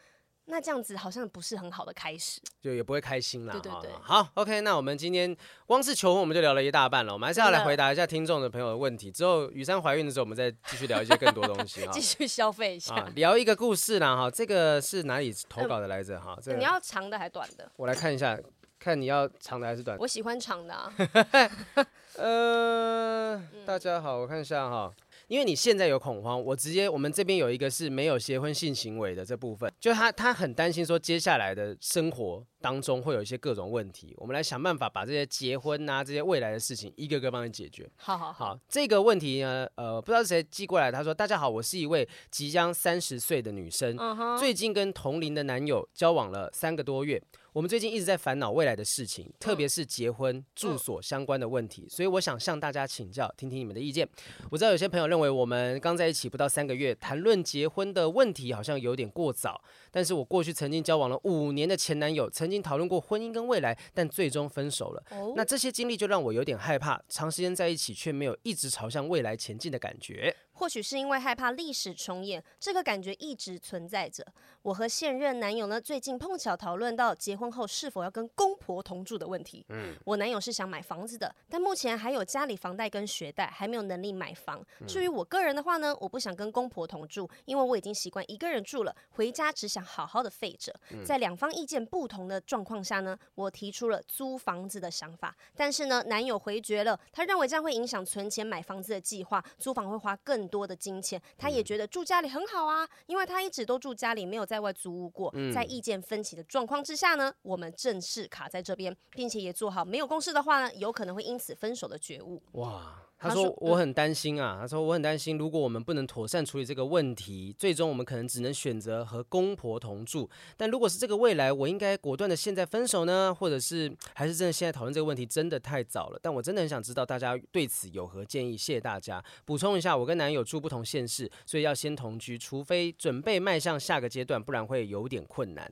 [SPEAKER 2] 那这样子好像不是很好的开始，
[SPEAKER 1] 就也不会开心啦。
[SPEAKER 2] 对对对。
[SPEAKER 1] 好，OK，那我们今天光是求婚我们就聊了一大半了，我们还是要来回答一下听众的朋友的问题。之后雨珊怀孕的时候，我们再继续聊一些更多东西，
[SPEAKER 2] 继续消费一下、
[SPEAKER 1] 啊，聊一个故事啦。哈，这个是哪里投稿的来着？哈、嗯，这个、
[SPEAKER 2] 你要长的还短的？
[SPEAKER 1] 我来看一下。看你要长的还是短的？
[SPEAKER 2] 我喜欢长的啊。
[SPEAKER 1] 呃，大家好，我看一下哈。因为你现在有恐慌，我直接我们这边有一个是没有结婚性行为的这部分，就他他很担心说接下来的生活当中会有一些各种问题，我们来想办法把这些结婚啊这些未来的事情一个个帮你解决。
[SPEAKER 2] 好好好，
[SPEAKER 1] 好，这个问题呢，呃，不知道是谁寄过来，他说：“大家好，我是一位即将三十岁的女生，uh huh. 最近跟同龄的男友交往了三个多月，我们最近一直在烦恼未来的事情，特别是结婚住所相关的问题，所以我想向大家请教，听听你们的意见。我知道有些朋友认为我们刚在一起不到三个月，谈论结婚的问题好像有点过早。但是我过去曾经交往了五年的前男友，曾经讨论过婚姻跟未来，但最终分手了。Oh. 那这些经历就让我有点害怕，长时间在一起却没有一直朝向未来前进的感觉。
[SPEAKER 2] 或许是因为害怕历史重演，这个感觉一直存在着。我和现任男友呢，最近碰巧讨论到结婚后是否要跟公婆同住的问题。嗯，我男友是想买房子的，但目前还有家里房贷跟学贷，还没有能力买房。至于我个人的话呢，我不想跟公婆同住，因为我已经习惯一个人住了，回家只想好好的废着。在两方意见不同的状况下呢，我提出了租房子的想法，但是呢，男友回绝了，他认为这样会影响存钱买房子的计划，租房会花更多的金钱。他也觉得住家里很好啊，因为他一直都住家里，没有在外租屋过。在意见分歧的状况之下呢，我们正式卡在这边，并且也做好没有共识的话呢，有可能会因此分手的觉悟。
[SPEAKER 1] 哇。他说我很担心啊，他说我很担心，如果我们不能妥善处理这个问题，最终我们可能只能选择和公婆同住。但如果是这个未来，我应该果断的现在分手呢，或者是还是真的现在讨论这个问题真的太早了？但我真的很想知道大家对此有何建议，谢谢大家。补充一下，我跟男友住不同县市，所以要先同居，除非准备迈向下个阶段，不然会有点困难。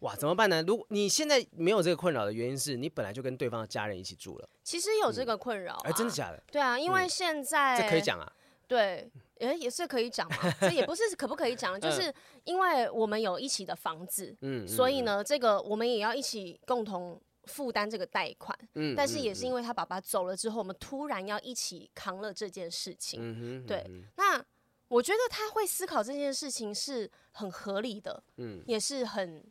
[SPEAKER 1] 哇，怎么办呢？如果你现在没有这个困扰的原因是你本来就跟对方的家人一起住了。
[SPEAKER 2] 其实有这个困扰，哎，
[SPEAKER 1] 真的假的？
[SPEAKER 2] 对啊，因为现在
[SPEAKER 1] 这可以讲啊。
[SPEAKER 2] 对，哎，也是可以讲嘛。这也不是可不可以讲，就是因为我们有一起的房子，嗯，所以呢，这个我们也要一起共同负担这个贷款。嗯，但是也是因为他爸爸走了之后，我们突然要一起扛了这件事情。嗯哼，对，那我觉得他会思考这件事情是很合理的，嗯，也是很。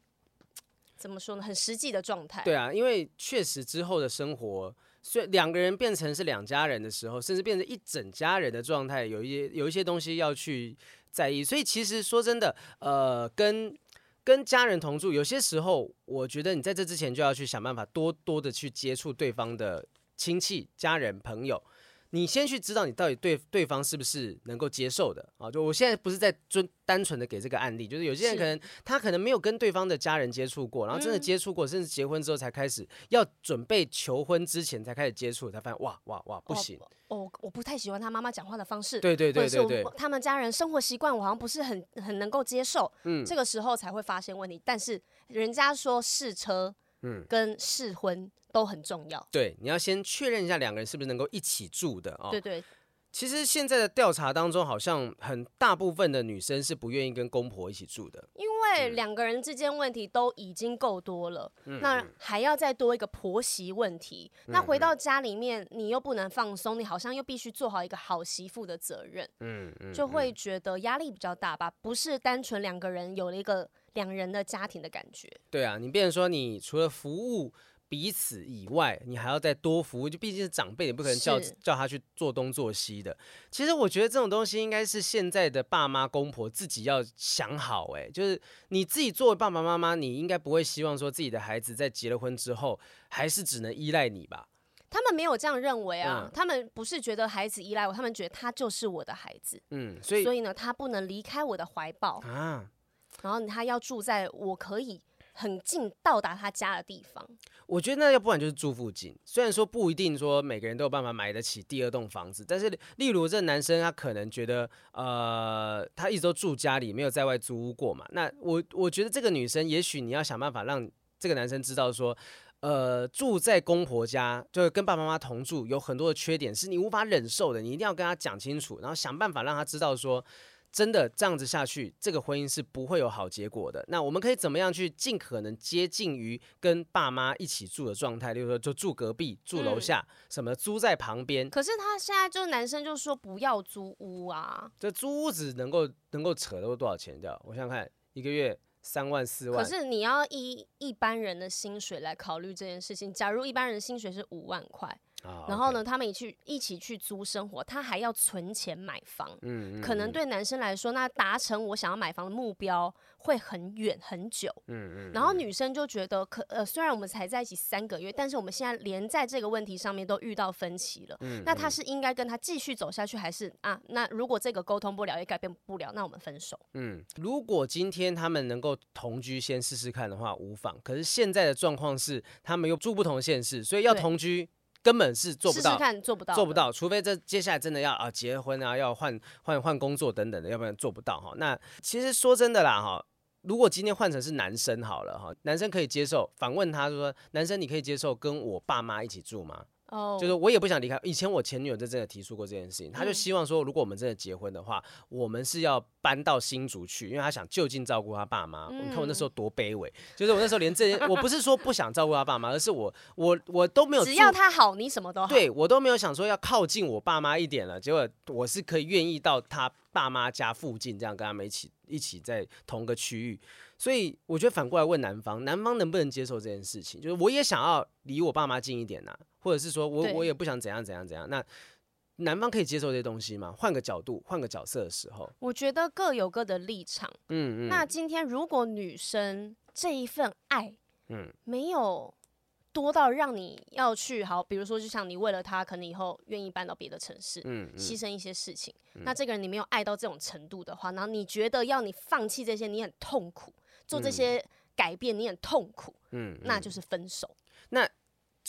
[SPEAKER 2] 怎么说呢？很实际的状态。
[SPEAKER 1] 对啊，因为确实之后的生活，所以两个人变成是两家人的时候，甚至变成一整家人的状态，有一些有一些东西要去在意。所以其实说真的，呃，跟跟家人同住，有些时候我觉得你在这之前就要去想办法，多多的去接触对方的亲戚、家人、朋友。你先去知道你到底对对方是不是能够接受的啊？就我现在不是在尊单纯的给这个案例，就是有些人可能他可能没有跟对方的家人接触过，然后真的接触过，甚至结婚之后才开始要准备求婚之前才开始接触，才发现哇哇哇不行。
[SPEAKER 2] 哦，哦，我不太喜欢他妈妈讲话的方式，
[SPEAKER 1] 对对对对对，
[SPEAKER 2] 他们家人生活习惯我好像不是很很能够接受，嗯，这个时候才会发现问题。但是人家说试车，嗯，跟试婚。都很重要。
[SPEAKER 1] 对，你要先确认一下两个人是不是能够一起住的哦。
[SPEAKER 2] 对对。
[SPEAKER 1] 其实现在的调查当中，好像很大部分的女生是不愿意跟公婆一起住的，
[SPEAKER 2] 因为两个人之间问题都已经够多了，嗯、那还要再多一个婆媳问题。嗯、那回到家里面，你又不能放松，你好像又必须做好一个好媳妇的责任，嗯嗯，就会觉得压力比较大吧？不是单纯两个人有了一个两人的家庭的感觉。
[SPEAKER 1] 对啊，你变成说，你除了服务。彼此以外，你还要再多服务，就毕竟是长辈，你不可能叫叫他去做东做西的。其实我觉得这种东西应该是现在的爸妈公婆自己要想好，哎，就是你自己作为爸爸妈妈，你应该不会希望说自己的孩子在结了婚之后还是只能依赖你吧？
[SPEAKER 2] 他们没有这样认为啊，嗯、他们不是觉得孩子依赖我，他们觉得他就是我的孩子，嗯，所以所以呢，他不能离开我的怀抱啊，然后他要住在我可以。很近到达他家的地方，
[SPEAKER 1] 我觉得那要不然就是住附近。虽然说不一定说每个人都有办法买得起第二栋房子，但是例如这男生他可能觉得，呃，他一直都住家里，没有在外租屋过嘛。那我我觉得这个女生，也许你要想办法让这个男生知道说，呃，住在公婆家，就是跟爸爸妈妈同住，有很多的缺点是你无法忍受的，你一定要跟他讲清楚，然后想办法让他知道说。真的这样子下去，这个婚姻是不会有好结果的。那我们可以怎么样去尽可能接近于跟爸妈一起住的状态？例如说，就住隔壁、住楼下，嗯、什么租在旁边。
[SPEAKER 2] 可是他现在就是男生，就说不要租屋啊。
[SPEAKER 1] 这租屋子能够能够扯到多少钱掉？我想想看，一个月三万四万。
[SPEAKER 2] 可是你要依一般人的薪水来考虑这件事情。假如一般人的薪水是五万块。然后呢，他们一起一起去租生活，他还要存钱买房。嗯，可能对男生来说，那达成我想要买房的目标会很远很久。嗯嗯。然后女生就觉得，可呃，虽然我们才在一起三个月，但是我们现在连在这个问题上面都遇到分歧了。嗯。那他是应该跟他继续走下去，还是啊？那如果这个沟通不了，也改变不了，那我们分手。
[SPEAKER 1] 嗯，如果今天他们能够同居，先试试看的话，无妨。可是现在的状况是，他们又住不同县市，所以要同居。根本是做不到，试试看做不到，做不到。除非这接下来真的要啊结婚啊，要换换换工作等等的，要不然做不到哈。那其实说真的啦哈，如果今天换成是男生好了哈，男生可以接受，反问他说，男生你可以接受跟我爸妈一起住吗？哦，oh. 就是我也不想离开。以前我前女友就真的提出过这件事情，她就希望说，如果我们真的结婚的话，嗯、我们是要搬到新竹去，因为她想就近照顾她爸妈。你、嗯、看我那时候多卑微，就是我那时候连这些，我不是说不想照顾她爸妈，而是我我我都没有，
[SPEAKER 2] 只要他好，你什么都好。
[SPEAKER 1] 对，我都没有想说要靠近我爸妈一点了，结果我是可以愿意到他爸妈家附近，这样跟他们一起一起在同个区域。所以我觉得反过来问男方，男方能不能接受这件事情？就是我也想要离我爸妈近一点呐、啊，或者是说我我也不想怎样怎样怎样。那男方可以接受这些东西吗？换个角度，换个角色的时候，
[SPEAKER 2] 我觉得各有各的立场。嗯嗯。那今天如果女生这一份爱，嗯，没有多到让你要去好，比如说就像你为了他，可能以后愿意搬到别的城市，嗯，牺牲一些事情。嗯、那这个人你没有爱到这种程度的话，然后你觉得要你放弃这些，你很痛苦。做这些改变，你很痛苦，嗯，那就是分手。
[SPEAKER 1] 那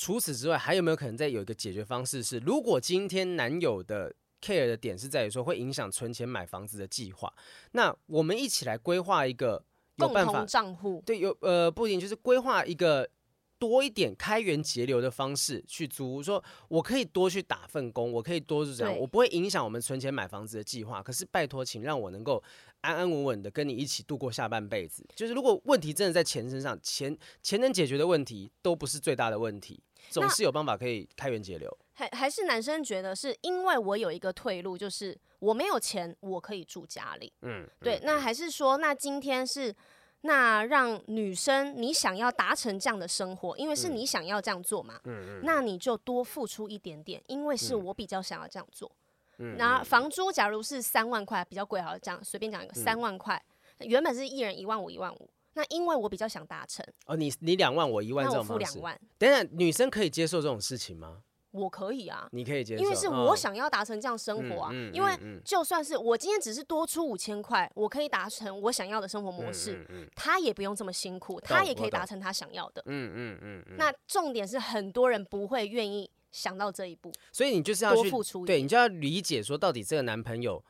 [SPEAKER 1] 除此之外，还有没有可能再有一个解决方式是，如果今天男友的 care 的点是在于说会影响存钱买房子的计划，那我们一起来规划一个有办法
[SPEAKER 2] 共同账户，
[SPEAKER 1] 对，有呃不一定就是规划一个多一点开源节流的方式去租，说我可以多去打份工，我可以多是这样，我不会影响我们存钱买房子的计划。可是拜托，请让我能够。安安稳稳的跟你一起度过下半辈子，就是如果问题真的在钱身上，钱钱能解决的问题都不是最大的问题，总是有办法可以开源节流。
[SPEAKER 2] 还还是男生觉得是因为我有一个退路，就是我没有钱，我可以住家里。嗯，对。嗯、那还是说，那今天是那让女生你想要达成这样的生活，因为是你想要这样做嘛，嗯、那你就多付出一点点，因为是我比较想要这样做。嗯、那房租假如是三万块，比较贵，好了，这样随便讲一个三万块，嗯、原本是一人一万五，一万五。那因为我比较想达成，
[SPEAKER 1] 哦，你你两万，我一万，这种方式，付两万。等等，女生可以接受这种事情吗？
[SPEAKER 2] 我可以啊，
[SPEAKER 1] 你可以接受，
[SPEAKER 2] 因为是我想要达成这样生活啊。嗯嗯嗯、因为就算是我今天只是多出五千块，我可以达成我想要的生活模式，他也不用这么辛苦，他也可以达成他想要的。嗯嗯嗯。那重点是很多人不会愿意想到这一步，
[SPEAKER 1] 所以你就是要去付出，对你就要理解说，到底这个男朋友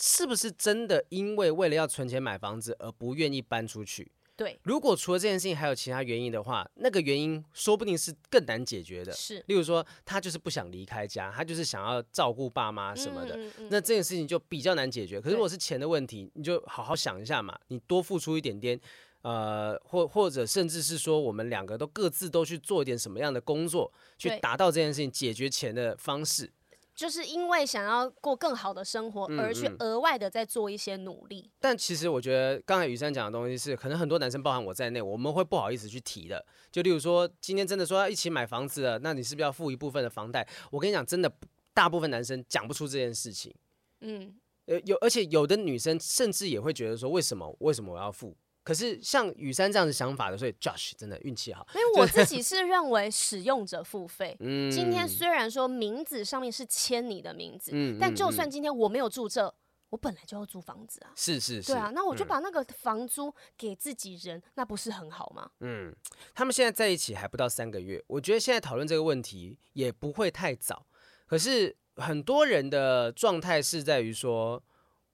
[SPEAKER 1] 是不是真的因为为了要存钱买房子而不愿意搬出去？
[SPEAKER 2] 对，
[SPEAKER 1] 如果除了这件事情还有其他原因的话，那个原因说不定是更难解决的。
[SPEAKER 2] 是，
[SPEAKER 1] 例如说他就是不想离开家，他就是想要照顾爸妈什么的，嗯嗯嗯、那这件事情就比较难解决。可是如果是钱的问题，你就好好想一下嘛，你多付出一点点，呃，或或者甚至是说我们两个都各自都去做一点什么样的工作，去达到这件事情解决钱的方式。
[SPEAKER 2] 就是因为想要过更好的生活，而去额外的再做一些努力。
[SPEAKER 1] 嗯嗯、但其实我觉得刚才雨珊讲的东西是，可能很多男生，包含我在内，我们会不好意思去提的。就例如说，今天真的说要一起买房子了，那你是不是要付一部分的房贷？我跟你讲，真的大部分男生讲不出这件事情。嗯，有，而且有的女生甚至也会觉得说，为什么？为什么我要付？可是像雨山这样的想法的，所以 Josh 真的运气好。
[SPEAKER 2] 因为我自己是认为使用者付费。嗯，今天虽然说名字上面是签你的名字，嗯，但就算今天我没有住这，我本来就要租房子啊。
[SPEAKER 1] 是是是。
[SPEAKER 2] 对啊，那我就把那个房租给自己人，嗯、那不是很好吗？
[SPEAKER 1] 嗯，他们现在在一起还不到三个月，我觉得现在讨论这个问题也不会太早。可是很多人的状态是在于说。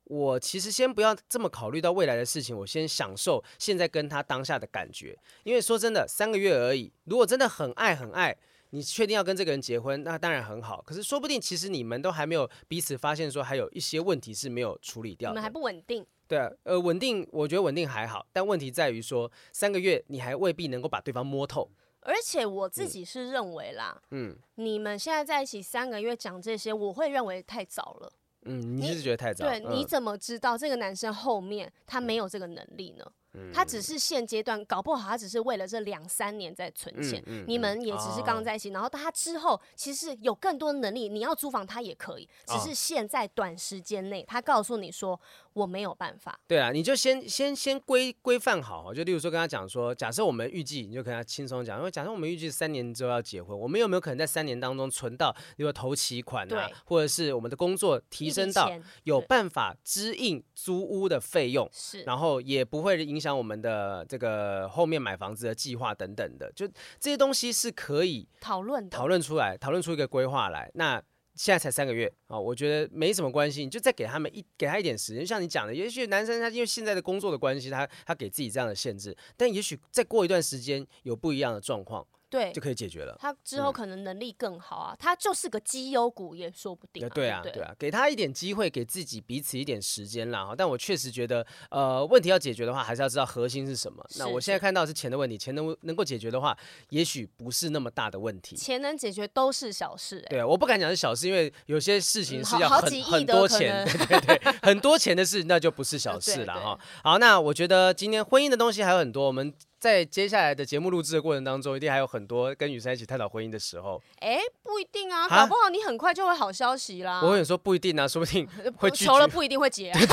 [SPEAKER 1] 我其实先不要这么考虑到未来的事情，我先享受现在跟他当下的感觉。因为说真的，三个月而已。如果真的很爱很爱，你确定要跟这个人结婚，那当然很好。可是说不定其实你们都还没有彼此发现说还有一些问题是没有处理掉的。
[SPEAKER 2] 你们还不稳定。
[SPEAKER 1] 对啊，呃，稳定，我觉得稳定还好，但问题在于说三个月你还未必能够把对方摸透。
[SPEAKER 2] 而且我自己是认为啦，嗯，你们现在在一起三个月讲这些，我会认为太早了。
[SPEAKER 1] 嗯，你是觉得太早？
[SPEAKER 2] 对，你怎么知道这个男生后面他没有这个能力呢？他只是现阶段搞不好，他只是为了这两三年在存钱。你们也只是刚在一起，然后他之后其实有更多的能力，你要租房他也可以，只是现在短时间内他告诉你说我没有办法。
[SPEAKER 1] 对啊，你就先先先规规范好，就例如说跟他讲说，假设我们预计，你就跟他轻松讲，因为假设我们预计三年之后要结婚，我们有没有可能在三年当中存到，比如说头期款啊，或者是我们的工作提升到有办法支应租屋的费用，是，然后也不会影响我们的。这个后面买房子的计划等等的，就这些东西是可以讨论讨论出来，讨论出一个规划来。那现在才三个月啊，我觉得没什么关系，你就再给他们一给他一点时间。像你讲的，也许男生他因为现在的工作的关系，他他给自己这样的限制，但也许再过一段时间有不一样的状况。对，就可以解决了。
[SPEAKER 2] 他之后可能能力更好啊，他就是个绩优股也说不定。
[SPEAKER 1] 对啊，对啊，给他一点机会，给自己彼此一点时间啦。但我确实觉得，呃，问题要解决的话，还是要知道核心是什么。那我现在看到是钱的问题，钱能能够解决的话，也许不是那么大的问题。
[SPEAKER 2] 钱能解决都是小事。
[SPEAKER 1] 对啊，我不敢讲是小事，因为有些事情是要很很多钱，对对对，很多钱的事那就不是 小事了哈。好，那我觉得今天婚姻的东西还有很多，我们。在接下来的节目录制的过程当中，一定还有很多跟雨珊一起探讨婚姻的时候。
[SPEAKER 2] 哎，不一定啊，搞不好你很快就会好消息啦。
[SPEAKER 1] 我跟你说不一定啊，说不定 会
[SPEAKER 2] 求了不一定会结。
[SPEAKER 1] 呸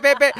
[SPEAKER 1] 呸呸呸呸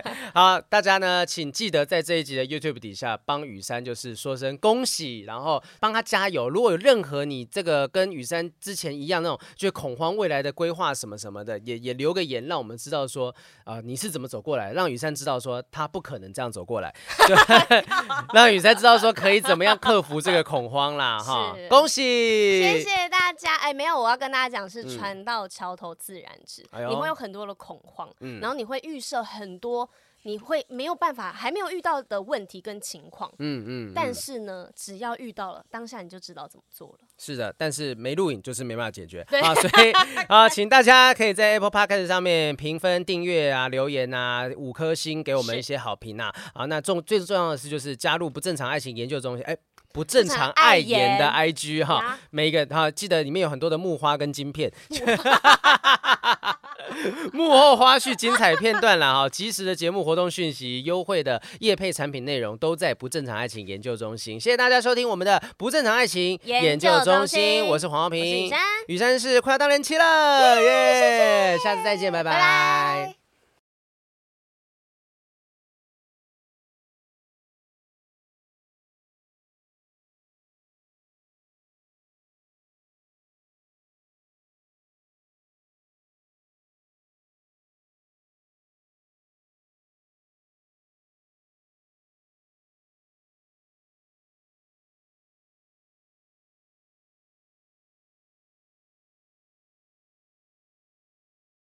[SPEAKER 1] 呸！好，大家呢，请记得在这一集的 YouTube 底下帮雨珊就是说声恭喜，然后帮他加油。如果有任何你这个跟雨珊之前一样那种觉得恐慌未来的规划什么什么的，也也留个言，让我们知道说啊、呃、你是怎么走过来，让雨珊知道说他不可能这样走过来。让雨才知道说可以怎么样克服这个恐慌啦 哈，恭喜，
[SPEAKER 2] 谢谢大家。哎，没有，我要跟大家讲是船到桥头自然直，嗯、你会有很多的恐慌，嗯、然后你会预设很多。你会没有办法，还没有遇到的问题跟情况，嗯嗯，嗯，但是呢，只要遇到了，当下你就知道怎么做了。
[SPEAKER 1] 是的，但是没录影就是没办法解决对啊，所以啊，请大家可以在 Apple Podcast 上面评分、订阅啊、留言啊，五颗星给我们一些好评啊。啊，那重最重要的是就是加入不正常爱情研究中心，哎，不正常爱言的 IG 哈，每一个哈、啊，记得里面有很多的木花跟晶片。幕后花絮、精彩片段啦哈，及时的节目活动讯息、优惠的业配产品内容都在不正常爱情研究中心。谢谢大家收听我们的不正常爱情研究中心，我是黄浩平，
[SPEAKER 2] 雨山，
[SPEAKER 1] 雨山是快要当人妻了，耶！下次再见，拜拜。拜拜。